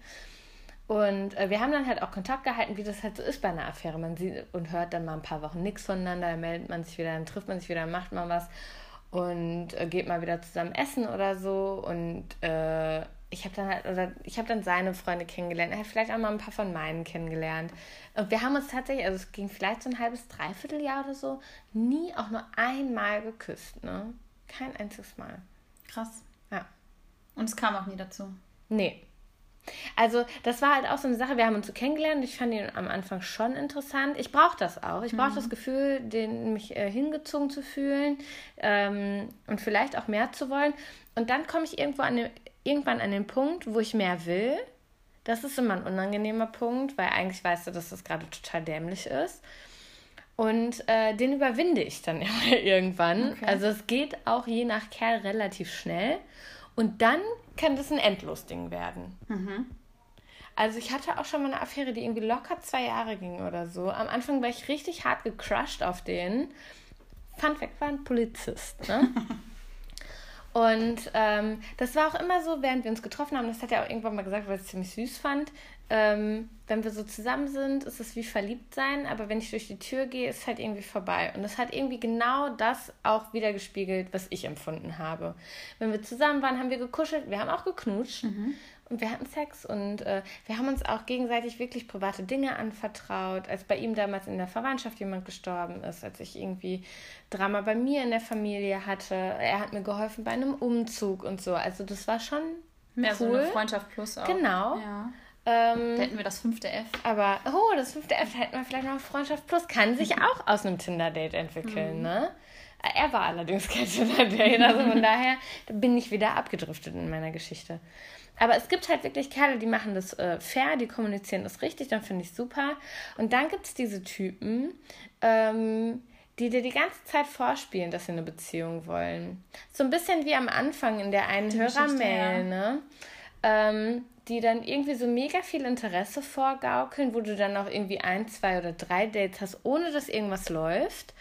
Und äh, wir haben dann halt auch Kontakt gehalten, wie das halt so ist bei einer Affäre. Man sieht und hört dann mal ein paar Wochen nichts voneinander, dann meldet man sich wieder, dann trifft man sich wieder, macht mal was und äh, geht mal wieder zusammen essen oder so. Und äh, ich habe dann halt, oder ich habe dann seine Freunde kennengelernt. Er hat vielleicht auch mal ein paar von meinen kennengelernt. Und wir haben uns tatsächlich, also es ging vielleicht so ein halbes, dreiviertel Jahr oder so, nie auch nur einmal geküsst, ne? Kein einziges Mal. Krass. Ja. Und es kam auch nie dazu. Nee. Also, das war halt auch so eine Sache. Wir haben uns so kennengelernt. Ich fand ihn am Anfang schon interessant. Ich brauche das auch. Ich brauche mhm. das Gefühl, den, mich äh, hingezogen zu fühlen ähm, und vielleicht auch mehr zu wollen. Und dann komme ich irgendwo an den, irgendwann an den Punkt, wo ich mehr will. Das ist immer ein unangenehmer Punkt, weil eigentlich weißt du, dass das gerade total dämlich ist. Und äh, den überwinde ich dann [laughs] immer irgendwann. Okay. Also es geht auch je nach Kerl relativ schnell. Und dann kann das ein Endlosding werden. Mhm. Also ich hatte auch schon mal eine Affäre, die irgendwie locker zwei Jahre ging oder so. Am Anfang war ich richtig hart gecrushed auf den. Fun Fact war ein Polizist. Ne? [laughs] Und ähm, das war auch immer so, während wir uns getroffen haben, das hat er auch irgendwann mal gesagt, weil ich es ziemlich süß fand. Ähm, wenn wir so zusammen sind, ist es wie verliebt sein, aber wenn ich durch die Tür gehe, ist es halt irgendwie vorbei. Und das hat irgendwie genau das auch wieder gespiegelt, was ich empfunden habe. Wenn wir zusammen waren, haben wir gekuschelt, wir haben auch geknutscht. Mhm wir hatten Sex und äh, wir haben uns auch gegenseitig wirklich private Dinge anvertraut. Als bei ihm damals in der Verwandtschaft jemand gestorben ist, als ich irgendwie Drama bei mir in der Familie hatte. Er hat mir geholfen bei einem Umzug und so. Also das war schon ja, cool. So eine Freundschaft plus auch. Genau. Ja. Ähm, da hätten wir das fünfte F. Aber, oh, das fünfte F, da hätten wir vielleicht noch Freundschaft plus. Kann sich auch aus einem Tinder-Date entwickeln, mhm. ne? Er war allerdings kein Tinder-Date, also von [laughs] daher bin ich wieder abgedriftet in meiner Geschichte. Aber es gibt halt wirklich Kerle, die machen das äh, fair, die kommunizieren das richtig, dann finde ich super. Und dann gibt es diese Typen, ähm, die dir die ganze Zeit vorspielen, dass sie eine Beziehung wollen. So ein bisschen wie am Anfang in der einen Hörermail, ne? Ähm, die dann irgendwie so mega viel Interesse vorgaukeln, wo du dann auch irgendwie ein, zwei oder drei Dates hast, ohne dass irgendwas läuft.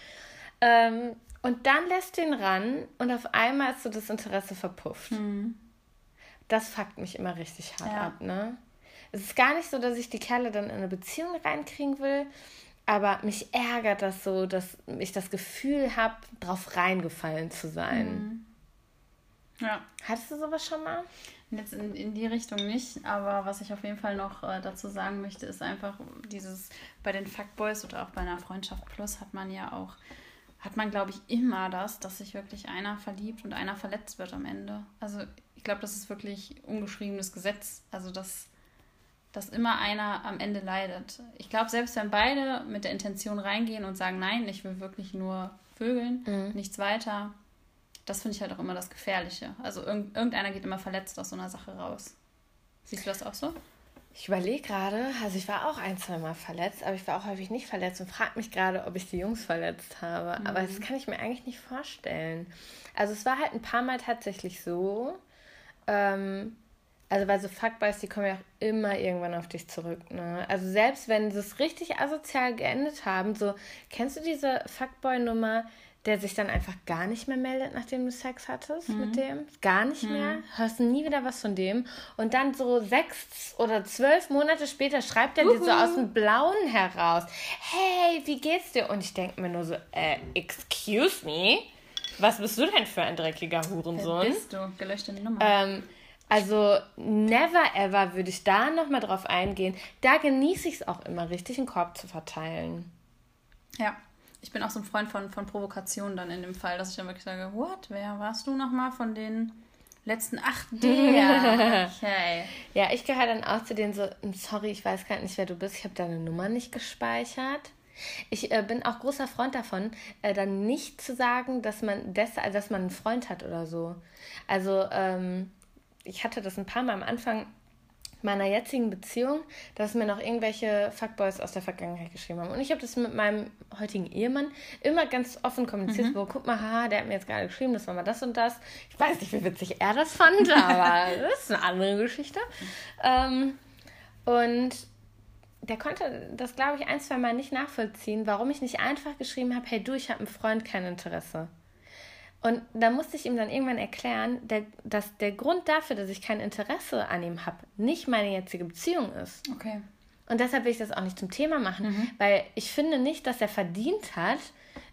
Ähm, und dann lässt du ihn ran und auf einmal ist so das Interesse verpufft. Mhm das fuckt mich immer richtig hart ja. ab, ne? Es ist gar nicht so, dass ich die Kerle dann in eine Beziehung reinkriegen will, aber mich ärgert das so, dass ich das Gefühl habe, drauf reingefallen zu sein. Mhm. Ja. Hattest du sowas schon mal? Jetzt in, in die Richtung nicht, aber was ich auf jeden Fall noch äh, dazu sagen möchte, ist einfach dieses, bei den Fuckboys oder auch bei einer Freundschaft Plus hat man ja auch, hat man glaube ich immer das, dass sich wirklich einer verliebt und einer verletzt wird am Ende. Also ich glaube, das ist wirklich ungeschriebenes Gesetz. Also, dass, dass immer einer am Ende leidet. Ich glaube, selbst wenn beide mit der Intention reingehen und sagen, nein, ich will wirklich nur vögeln, mhm. nichts weiter, das finde ich halt auch immer das Gefährliche. Also irg irgendeiner geht immer verletzt aus so einer Sache raus. Siehst du das auch so? Ich überlege gerade, also ich war auch ein, zwei Mal verletzt, aber ich war auch häufig nicht verletzt und frage mich gerade, ob ich die Jungs verletzt habe. Mhm. Aber das kann ich mir eigentlich nicht vorstellen. Also es war halt ein paar Mal tatsächlich so, ähm, also weil so Fuckboys, die kommen ja auch immer irgendwann auf dich zurück. Ne? Also selbst wenn sie es richtig asozial geendet haben, so kennst du diese Fuckboy-Nummer, der sich dann einfach gar nicht mehr meldet, nachdem du Sex hattest mhm. mit dem? Gar nicht mhm. mehr. Hörst nie wieder was von dem. Und dann so sechs oder zwölf Monate später schreibt er Uhu. dir so aus dem Blauen heraus: Hey, wie geht's dir? Und ich denke mir nur so: äh, Excuse me? Was bist du denn für ein dreckiger Hurensohn? Wer bist du? Gelöschte Nummer. Ähm, also never ever würde ich da nochmal drauf eingehen. Da genieße ich es auch immer richtig, einen Korb zu verteilen. Ja. Ich bin auch so ein Freund von, von Provokation dann in dem Fall, dass ich dann wirklich sage, what, wer warst du nochmal von den letzten acht [laughs] der? Okay. Ja, ich gehöre dann auch zu denen so, sorry, ich weiß gar nicht, wer du bist, ich habe deine Nummer nicht gespeichert. Ich äh, bin auch großer Freund davon, äh, dann nicht zu sagen, dass man, des, also dass man einen Freund hat oder so. Also, ähm, ich hatte das ein paar Mal am Anfang meiner jetzigen Beziehung, dass mir noch irgendwelche Fuckboys aus der Vergangenheit geschrieben haben. Und ich habe das mit meinem heutigen Ehemann immer ganz offen kommuniziert. Mhm. So, guck mal, ha, der hat mir jetzt gerade geschrieben, das war mal das und das. Ich weiß nicht, wie witzig er das fand, [laughs] aber das ist eine andere Geschichte. Ähm, und der konnte das, glaube ich, ein, zwei Mal nicht nachvollziehen, warum ich nicht einfach geschrieben habe, hey du, ich habe einen Freund, kein Interesse. Und da musste ich ihm dann irgendwann erklären, der, dass der Grund dafür, dass ich kein Interesse an ihm habe, nicht meine jetzige Beziehung ist. Okay. Und deshalb will ich das auch nicht zum Thema machen, mhm. weil ich finde nicht, dass er verdient hat,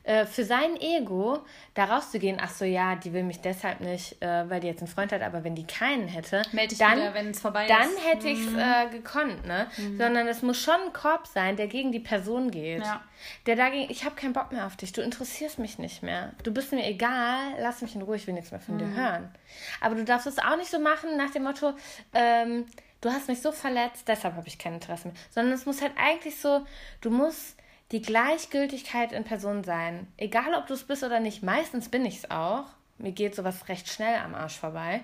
äh, für sein Ego da rauszugehen, ach so, ja, die will mich deshalb nicht, äh, weil die jetzt einen Freund hat, aber wenn die keinen hätte, dann, wenn es vorbei dann hätte ich es mhm. äh, gekonnt, ne? Mhm. Sondern es muss schon ein Korb sein, der gegen die Person geht. Ja. Der dagegen, ich habe keinen Bock mehr auf dich, du interessierst mich nicht mehr. Du bist mir egal, lass mich in Ruhe, ich will nichts mehr von mhm. dir hören. Aber du darfst es auch nicht so machen nach dem Motto, ähm, du hast mich so verletzt, deshalb habe ich kein Interesse mehr. Sondern es muss halt eigentlich so, du musst die Gleichgültigkeit in Person sein. Egal, ob du es bist oder nicht. Meistens bin ich es auch. Mir geht sowas recht schnell am Arsch vorbei.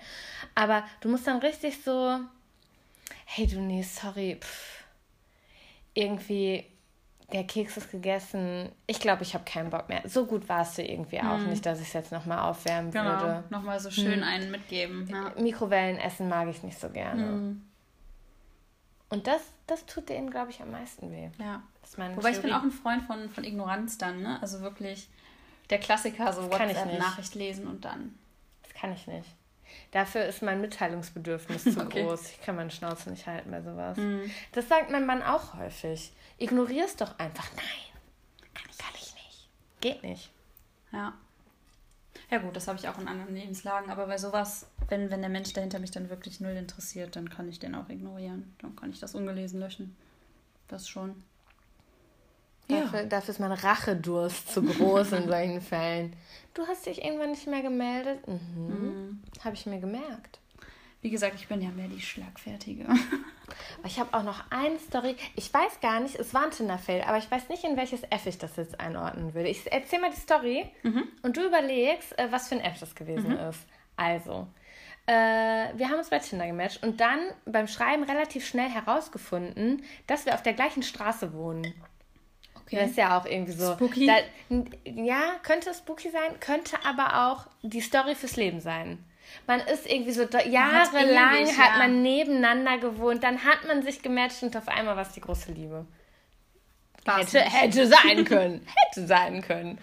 Aber du musst dann richtig so, hey du, nee, sorry, pff, irgendwie, der Keks ist gegessen. Ich glaube, ich habe keinen Bock mehr. So gut warst du irgendwie auch hm. nicht, dass ich es jetzt nochmal aufwärmen genau, würde. Nochmal so schön hm. einen mitgeben. Ja. Mikrowellenessen mag ich nicht so gerne. Hm. Und das, das tut denen, glaube ich, am meisten weh. Ja. Wobei ich bin auch ein Freund von, von Ignoranz dann, ne? Also wirklich der Klassiker, so WhatsApp-Nachricht lesen und dann. Das kann ich nicht. Dafür ist mein Mitteilungsbedürfnis zu [laughs] okay. groß. Ich kann meine Schnauze nicht halten bei sowas. Mhm. Das sagt mein Mann auch häufig. Ignorier es doch einfach. Nein, kann ich, kann ich nicht. Geht nicht. Ja. Ja gut, das habe ich auch in anderen Lebenslagen, aber bei sowas, wenn, wenn der Mensch dahinter mich dann wirklich null interessiert, dann kann ich den auch ignorieren. Dann kann ich das ungelesen löschen. Das schon. Dafür, ja. dafür ist mein Rachedurst zu groß in solchen Fällen. Du hast dich irgendwann nicht mehr gemeldet? Mhm. mhm. Habe ich mir gemerkt. Wie gesagt, ich bin ja mehr die Schlagfertige. Ich habe auch noch eine Story. Ich weiß gar nicht, es war ein Tinderfell, aber ich weiß nicht, in welches F ich das jetzt einordnen würde. Ich erzähle mal die Story mhm. und du überlegst, äh, was für ein F das gewesen mhm. ist. Also, äh, wir haben uns bei Tinder gematcht und dann beim Schreiben relativ schnell herausgefunden, dass wir auf der gleichen Straße wohnen. Okay. Das ist ja auch irgendwie so. Spooky? Da, ja, könnte spooky sein, könnte aber auch die Story fürs Leben sein. Man ist irgendwie so jahrelang hat, hat man nebeneinander gewohnt, dann hat man sich gematcht und auf einmal war es die große Liebe. hätte, hätte sein [laughs] können. hätte sein können.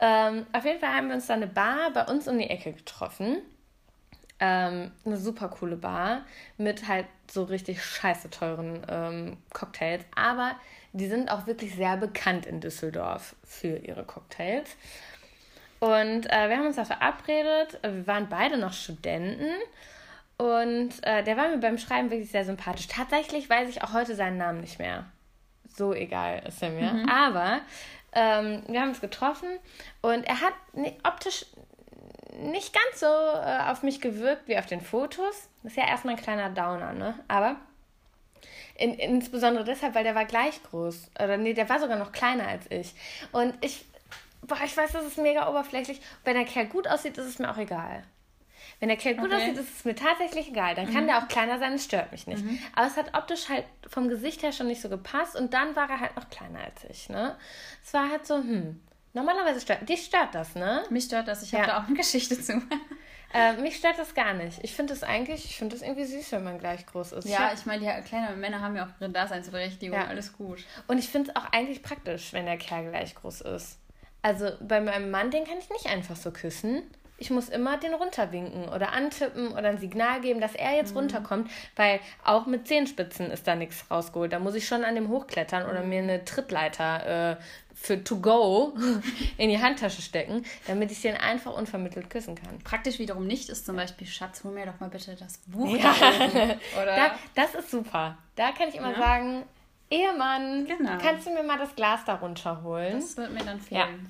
Ähm, auf jeden Fall haben wir uns da eine Bar bei uns um die Ecke getroffen. Ähm, eine super coole Bar mit halt so richtig scheiße teuren ähm, Cocktails. Aber die sind auch wirklich sehr bekannt in Düsseldorf für ihre Cocktails. Und äh, wir haben uns da verabredet. Wir waren beide noch Studenten. Und äh, der war mir beim Schreiben wirklich sehr sympathisch. Tatsächlich weiß ich auch heute seinen Namen nicht mehr. So egal ist er mir. Mhm. Aber ähm, wir haben uns getroffen und er hat optisch nicht ganz so äh, auf mich gewirkt wie auf den Fotos. Das ist ja erstmal ein kleiner Downer, ne? Aber in, insbesondere deshalb, weil der war gleich groß. Oder nee, der war sogar noch kleiner als ich. Und ich, boah, ich weiß, das ist mega oberflächlich. Wenn der Kerl gut aussieht, ist es mir auch egal. Wenn der Kerl gut okay. aussieht, ist es mir tatsächlich egal. Dann kann mhm. der auch kleiner sein, es stört mich nicht. Mhm. Aber es hat optisch halt vom Gesicht her schon nicht so gepasst und dann war er halt noch kleiner als ich, ne? Es war halt so, hm, normalerweise stört, dich stört das, ne? Mich stört das, ich habe da auch eine Geschichte zu. [laughs] Äh, mich stört das gar nicht. Ich finde das eigentlich, ich finde das irgendwie süß, wenn man gleich groß ist. Ja, ich meine, die kleinen Männer haben ja auch ihre Daseinsberechtigung, ja. alles gut. Und ich finde es auch eigentlich praktisch, wenn der Kerl gleich groß ist. Also bei meinem Mann, den kann ich nicht einfach so küssen. Ich muss immer den runterwinken oder antippen oder ein Signal geben, dass er jetzt mhm. runterkommt, weil auch mit Zehenspitzen ist da nichts rausgeholt. Da muss ich schon an dem hochklettern oder mir eine Trittleiter äh, für to go [laughs] in die Handtasche stecken, damit ich den einfach unvermittelt küssen kann. Praktisch wiederum nicht ist zum Beispiel, Schatz, hol mir doch mal bitte das Buch. Ja. Da, [laughs] das ist super. Da kann ich immer ja. sagen, Ehemann, genau. kannst du mir mal das Glas darunter holen? Das wird mir dann fehlen.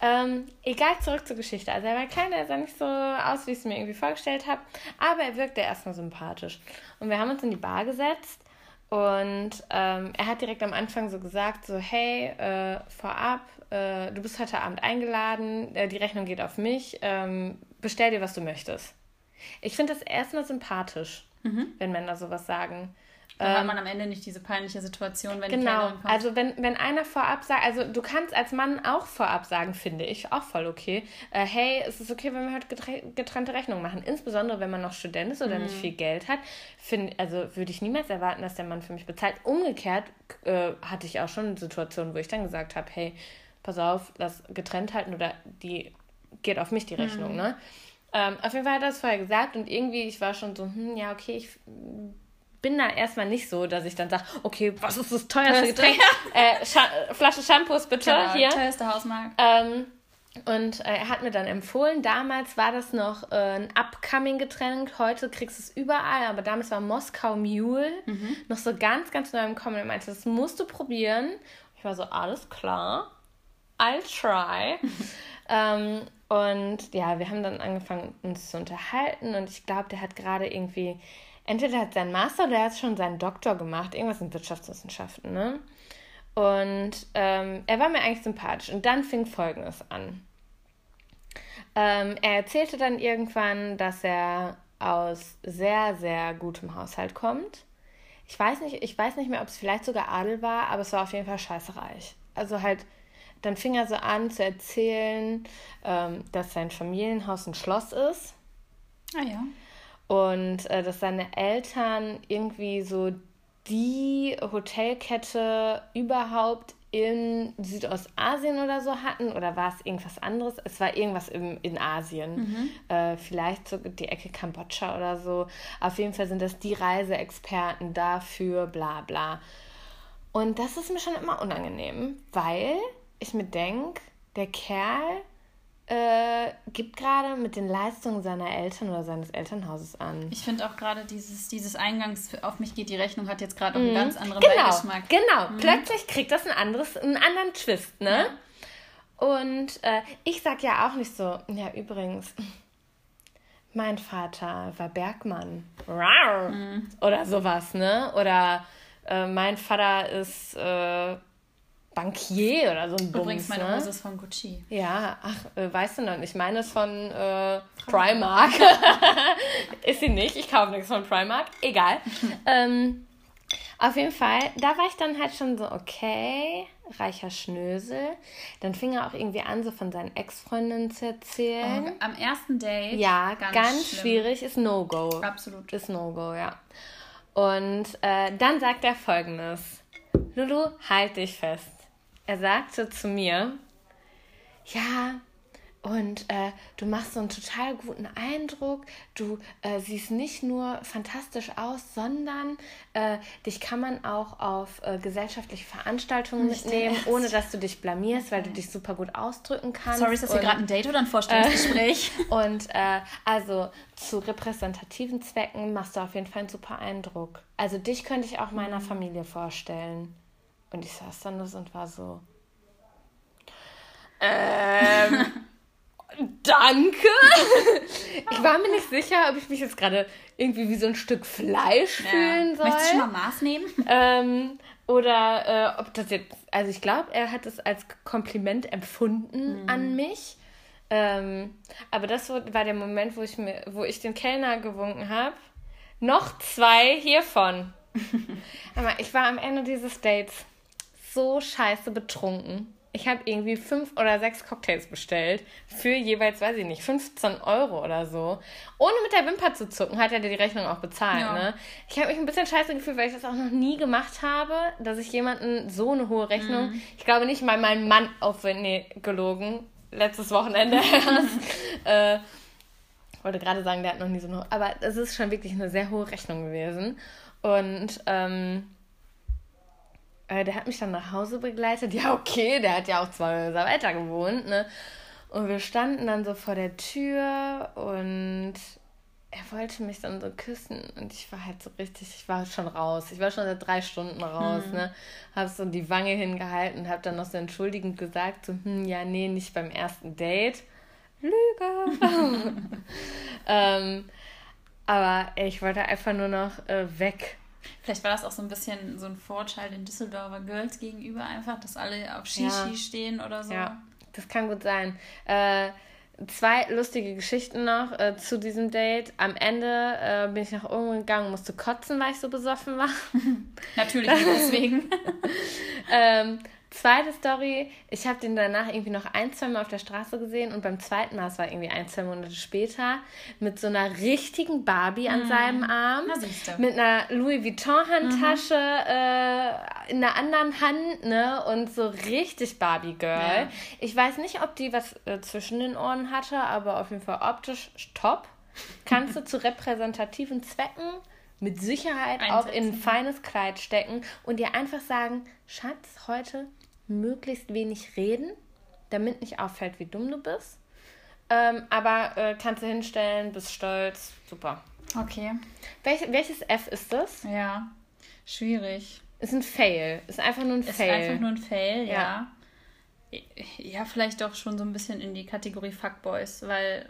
Ja. [laughs] ähm, egal, zurück zur Geschichte. Also er war klein, er sah nicht so aus, wie ich es mir irgendwie vorgestellt habe, aber er wirkte erstmal sympathisch. Und wir haben uns in die Bar gesetzt und ähm, er hat direkt am Anfang so gesagt, so hey, äh, vorab, äh, du bist heute Abend eingeladen, äh, die Rechnung geht auf mich, ähm, bestell dir, was du möchtest. Ich finde das erstmal sympathisch, mhm. wenn Männer sowas sagen. Dann ähm, hat man am Ende nicht diese peinliche Situation, wenn genau. Also wenn, wenn einer vorab sagt, also du kannst als Mann auch vorab sagen, finde ich, auch voll okay, äh, hey, es ist okay, wenn wir heute getrennte Rechnungen machen. Insbesondere, wenn man noch Student ist oder mhm. nicht viel Geld hat. Find, also würde ich niemals erwarten, dass der Mann für mich bezahlt. Umgekehrt äh, hatte ich auch schon Situationen, wo ich dann gesagt habe, hey, pass auf, lass getrennt halten oder die geht auf mich die Rechnung, mhm. ne? Ähm, auf jeden Fall hat er das vorher gesagt und irgendwie, ich war schon so, hm, ja, okay, ich bin da erstmal nicht so, dass ich dann sage, okay, was ist das teuerste Getränk? äh, Scha Flasche Shampoos bitte genau, hier. Teuerste Hausmarkt. Ähm, und äh, er hat mir dann empfohlen, damals war das noch äh, ein Upcoming-Getränk, heute kriegst du es überall, aber damals war Moskau Mule mhm. noch so ganz, ganz neu im Kommen. Er meinte, das musst du probieren. Ich war so, alles klar, I'll try. [laughs] ähm, und ja, wir haben dann angefangen, uns zu unterhalten und ich glaube, der hat gerade irgendwie entweder hat sein Master oder er hat schon seinen Doktor gemacht, irgendwas in Wirtschaftswissenschaften, ne? Und ähm, er war mir eigentlich sympathisch. Und dann fing Folgendes an. Ähm, er erzählte dann irgendwann, dass er aus sehr, sehr gutem Haushalt kommt. Ich weiß nicht, ich weiß nicht mehr, ob es vielleicht sogar Adel war, aber es war auf jeden Fall scheiße reich. Also halt, dann fing er so an zu erzählen, ähm, dass sein Familienhaus ein Schloss ist. Ah ja. Und äh, dass seine Eltern irgendwie so die Hotelkette überhaupt in Südostasien oder so hatten oder war es irgendwas anderes? Es war irgendwas im, in Asien. Mhm. Äh, vielleicht so die Ecke Kambodscha oder so. Auf jeden Fall sind das die Reiseexperten dafür, bla bla. Und das ist mir schon immer unangenehm, weil ich mir denke, der Kerl äh, gibt gerade mit den Leistungen seiner Eltern oder seines Elternhauses an. Ich finde auch gerade dieses, dieses Eingangs auf mich geht die Rechnung hat jetzt gerade auch einen mhm. ganz anderen genau, Beigeschmack. Genau, mhm. plötzlich kriegt das ein anderes, einen anderen Twist, ne? Ja. Und äh, ich sag ja auch nicht so, ja übrigens, mein Vater war Bergmann. Mhm. Oder sowas, ne? Oder äh, mein Vater ist äh, Bankier oder so ein Bums. Übrigens, meine ne? Hose ist von Gucci. Ja, ach, äh, weißt du noch nicht. Ich meine es von äh, Primark. [laughs] ist sie nicht. Ich kaufe nichts von Primark. Egal. [laughs] ähm, auf jeden Fall, da war ich dann halt schon so, okay, reicher Schnösel. Dann fing er auch irgendwie an, so von seinen Ex-Freundinnen zu erzählen. Oh, am ersten Date? Ja, ganz, ganz schwierig, ist No-Go. Absolut. Ist No-Go, ja. Und äh, dann sagt er folgendes. Lulu, halt dich fest er sagte zu mir, ja, und äh, du machst so einen total guten Eindruck. Du äh, siehst nicht nur fantastisch aus, sondern äh, dich kann man auch auf äh, gesellschaftliche Veranstaltungen nicht mitnehmen, ohne dass du dich blamierst, weil du dich super gut ausdrücken kannst. Sorry, ist das hier gerade ein Date oder ein Vorstellungsgespräch? [laughs] und äh, also zu repräsentativen Zwecken machst du auf jeden Fall einen super Eindruck. Also dich könnte ich auch meiner mhm. Familie vorstellen. Und ich saß dann nur und war so. [laughs] Ähm. Danke. Ich war mir nicht sicher, ob ich mich jetzt gerade irgendwie wie so ein Stück Fleisch ja. fühlen soll. Möchtest du schon mal Maß nehmen? Ähm, oder äh, ob das jetzt, also ich glaube, er hat es als Kompliment empfunden mhm. an mich. Ähm, aber das war der Moment, wo ich mir, wo ich den Kellner gewunken habe. Noch zwei hiervon. [laughs] Aber ich war am Ende dieses Dates so scheiße betrunken. Ich habe irgendwie fünf oder sechs Cocktails bestellt für jeweils, weiß ich nicht, 15 Euro oder so. Ohne mit der Wimper zu zucken, hat er die Rechnung auch bezahlt. Ja. Ne? Ich habe mich ein bisschen scheiße gefühlt, weil ich das auch noch nie gemacht habe, dass ich jemanden so eine hohe Rechnung. Mhm. Ich glaube nicht mal mein Mann auf, nee, gelogen, letztes Wochenende [laughs] erst. äh, wollte gerade sagen, der hat noch nie so eine hohe. Aber es ist schon wirklich eine sehr hohe Rechnung gewesen. Und ähm, äh, der hat mich dann nach Hause begleitet. [laughs] Ja, okay, der hat ja auch zwei Häuser weiter gewohnt, ne? Und wir standen dann so vor der Tür und er wollte mich dann so küssen und ich war halt so richtig, ich war schon raus. Ich war schon seit drei Stunden raus, hm. ne? Hab so die Wange hingehalten und hab dann noch so entschuldigend gesagt, so, hm, ja, nee, nicht beim ersten Date. Lüge! [laughs] [laughs] ähm, aber ich wollte einfach nur noch äh, weg. Vielleicht war das auch so ein bisschen so ein Vorteil den Düsseldorfer Girls gegenüber, einfach, dass alle auf Shishi ja. stehen oder so. Ja, das kann gut sein. Äh, zwei lustige Geschichten noch äh, zu diesem Date. Am Ende äh, bin ich nach oben gegangen, musste kotzen, weil ich so besoffen war. [laughs] Natürlich deswegen. [laughs] ähm, Zweite Story, ich habe den danach irgendwie noch ein, zwei Mal auf der Straße gesehen und beim zweiten Mal, es war irgendwie ein, zwei Monate später, mit so einer richtigen Barbie an mm. seinem Arm, mit einer Louis Vuitton-Handtasche mhm. äh, in der anderen Hand, ne, und so richtig Barbie-Girl. Ja. Ich weiß nicht, ob die was äh, zwischen den Ohren hatte, aber auf jeden Fall optisch top. Kannst du [laughs] zu repräsentativen Zwecken mit Sicherheit Einsetzen. auch in ein feines Kleid stecken und dir einfach sagen, Schatz, heute möglichst wenig reden, damit nicht auffällt, wie dumm du bist. Ähm, aber äh, kannst du hinstellen, bist stolz, super. Okay. Welch, welches F ist das? Ja, schwierig. Ist ein Fail. Ist einfach nur ein ist Fail. Ist einfach nur ein Fail, ja. ja. Ja, vielleicht doch schon so ein bisschen in die Kategorie Fuckboys, weil.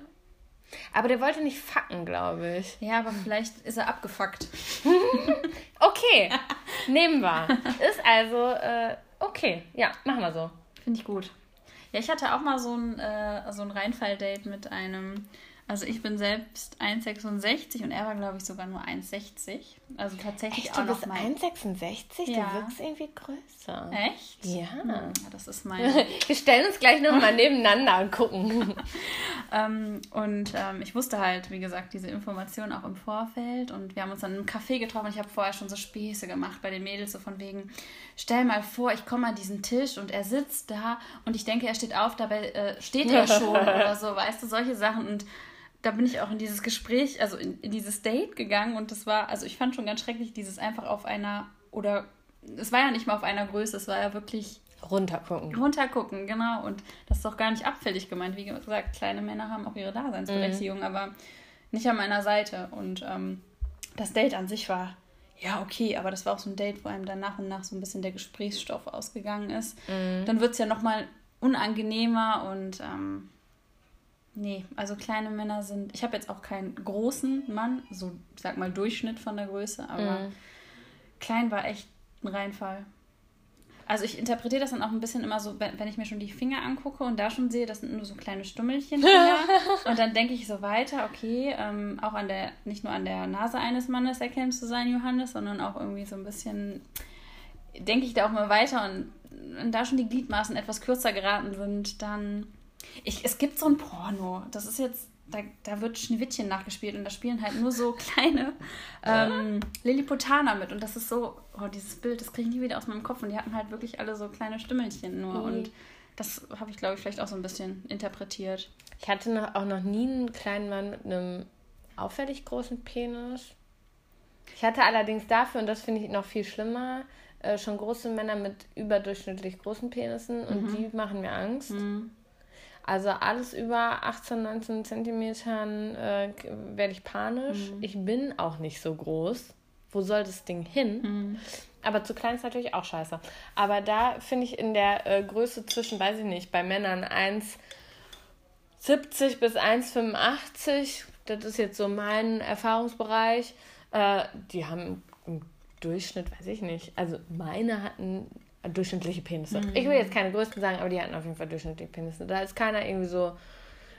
Aber der wollte nicht fucken, glaube ich. Ja, aber vielleicht ist er abgefuckt. [laughs] okay, nehmen wir. [laughs] Ist also äh, Okay, ja, machen wir so. Finde ich gut. Ja, ich hatte auch mal so ein, äh, so ein Reinfall-Date mit einem also ich bin selbst 1,66 und er war, glaube ich, sogar nur 1,60. Also tatsächlich Echt, auch du bist 1,66? Ja. Du wirkst irgendwie größer. Echt? Ja. Hm, das ist mein... [laughs] Wir stellen uns gleich nochmal [laughs] nebeneinander und gucken. [laughs] ähm, und ähm, ich wusste halt, wie gesagt, diese Informationen auch im Vorfeld. Und wir haben uns dann im Café getroffen. Und ich habe vorher schon so Späße gemacht bei den Mädels, so von wegen, stell mal vor, ich komme an diesen Tisch und er sitzt da und ich denke, er steht auf, dabei äh, steht er schon oder so, weißt du, solche Sachen. Und da bin ich auch in dieses Gespräch, also in, in, dieses Date gegangen und das war, also ich fand schon ganz schrecklich, dieses einfach auf einer, oder es war ja nicht mal auf einer Größe, es war ja wirklich. Runtergucken. Runtergucken, genau. Und das ist doch gar nicht abfällig gemeint. Wie gesagt, kleine Männer haben auch ihre Daseinsberechtigung, mhm. aber nicht an meiner Seite. Und ähm, das Date an sich war ja, okay, aber das war auch so ein Date, wo einem dann nach und nach so ein bisschen der Gesprächsstoff ausgegangen ist. Mhm. Dann wird es ja nochmal unangenehmer und ähm, Nee, also kleine Männer sind. Ich habe jetzt auch keinen großen Mann, so sag mal Durchschnitt von der Größe, aber mhm. klein war echt ein Reinfall. Also ich interpretiere das dann auch ein bisschen immer so, wenn ich mir schon die Finger angucke und da schon sehe, das sind nur so kleine Stummelchen. [laughs] und dann denke ich so weiter, okay, ähm, auch an der, nicht nur an der Nase eines Mannes erkennst zu sein, Johannes, sondern auch irgendwie so ein bisschen, denke ich da auch mal weiter und wenn da schon die Gliedmaßen etwas kürzer geraten sind, dann ich, es gibt so ein Porno, das ist jetzt, da, da wird Schneewittchen nachgespielt und da spielen halt nur so kleine [laughs] ähm, Lilliputaner mit. Und das ist so, oh, dieses Bild, das kriege ich nie wieder aus meinem Kopf. Und die hatten halt wirklich alle so kleine Stümmelchen nur. Mhm. Und das habe ich, glaube ich, vielleicht auch so ein bisschen interpretiert. Ich hatte noch, auch noch nie einen kleinen Mann mit einem auffällig großen Penis. Ich hatte allerdings dafür, und das finde ich noch viel schlimmer, äh, schon große Männer mit überdurchschnittlich großen Penissen und mhm. die machen mir Angst. Mhm. Also alles über 18, 19 Zentimetern äh, werde ich panisch. Mhm. Ich bin auch nicht so groß. Wo soll das Ding hin? Mhm. Aber zu klein ist natürlich auch scheiße. Aber da finde ich in der äh, Größe zwischen, weiß ich nicht, bei Männern 1,70 bis 1,85, das ist jetzt so mein Erfahrungsbereich, äh, die haben im Durchschnitt, weiß ich nicht, also meine hatten durchschnittliche Penisse. Mhm. Ich will jetzt keine größten sagen, aber die hatten auf jeden Fall durchschnittliche Penisse. Da ist keiner irgendwie so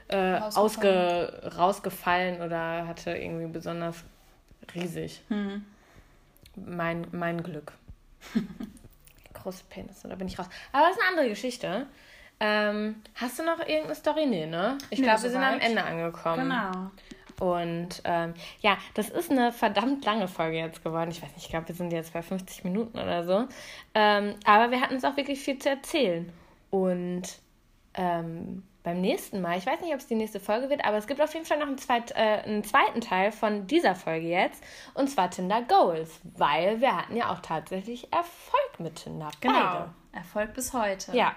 äh, ausge, rausgefallen oder hatte irgendwie besonders riesig. Mhm. Mein, mein Glück. [laughs] Große Penisse, da bin ich raus. Aber das ist eine andere Geschichte. Ähm, hast du noch irgendeine Story? Nee, ne? Ich glaube, wir sind am Ende angekommen. Genau. Und ähm, ja, das ist eine verdammt lange Folge jetzt geworden. Ich weiß nicht, ich glaube, wir sind jetzt bei 50 Minuten oder so. Ähm, aber wir hatten uns auch wirklich viel zu erzählen. Und ähm, beim nächsten Mal, ich weiß nicht, ob es die nächste Folge wird, aber es gibt auf jeden Fall noch einen, zweit, äh, einen zweiten Teil von dieser Folge jetzt. Und zwar Tinder Goals, weil wir hatten ja auch tatsächlich Erfolg mit Tinder. Genau. Beide. Erfolg bis heute. Ja.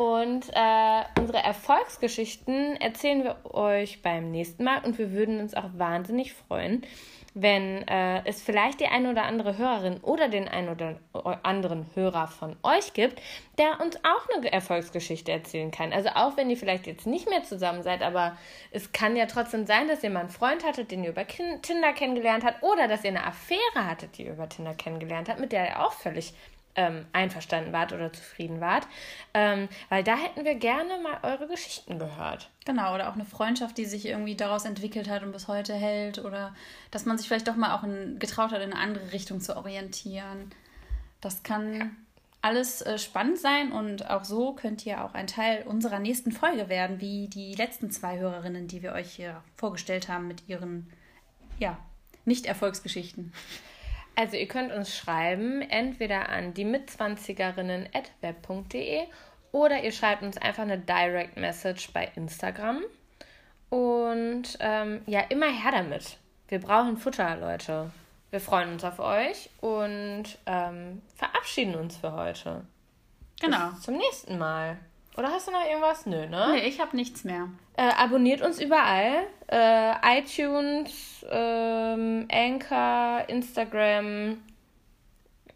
Und äh, unsere Erfolgsgeschichten erzählen wir euch beim nächsten Mal und wir würden uns auch wahnsinnig freuen, wenn äh, es vielleicht die eine oder andere Hörerin oder den einen oder anderen Hörer von euch gibt, der uns auch eine Erfolgsgeschichte erzählen kann. Also auch wenn ihr vielleicht jetzt nicht mehr zusammen seid, aber es kann ja trotzdem sein, dass ihr mal einen Freund hattet, den ihr über Tinder kennengelernt habt oder dass ihr eine Affäre hattet, die ihr über Tinder kennengelernt habt, mit der ihr auch völlig ähm, einverstanden wart oder zufrieden wart. Ähm, weil da hätten wir gerne mal eure Geschichten gehört. Genau, oder auch eine Freundschaft, die sich irgendwie daraus entwickelt hat und bis heute hält. Oder dass man sich vielleicht doch mal auch in, getraut hat, in eine andere Richtung zu orientieren. Das kann ja. alles äh, spannend sein und auch so könnt ihr auch ein Teil unserer nächsten Folge werden, wie die letzten zwei Hörerinnen, die wir euch hier vorgestellt haben mit ihren ja, Nicht-Erfolgsgeschichten. Also ihr könnt uns schreiben, entweder an die mitzwanzigerinnen.web.de oder ihr schreibt uns einfach eine Direct Message bei Instagram. Und ähm, ja, immer her damit. Wir brauchen Futter, Leute. Wir freuen uns auf euch und ähm, verabschieden uns für heute. Genau. Bis zum nächsten Mal. Oder hast du noch irgendwas? Nö, ne? Nee, ich habe nichts mehr. Äh, abonniert uns überall. Äh, iTunes, ähm, Anchor, Instagram.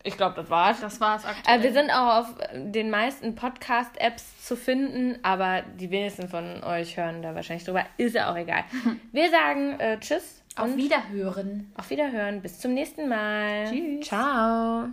Ich glaube, das war's. Das war's aktuell. Äh, wir sind auch auf den meisten Podcast-Apps zu finden, aber die wenigsten von euch hören da wahrscheinlich drüber. Ist ja auch egal. [laughs] Wir sagen äh, Tschüss. Auf Wiederhören. Auf Wiederhören. Bis zum nächsten Mal. Tschüss. Ciao.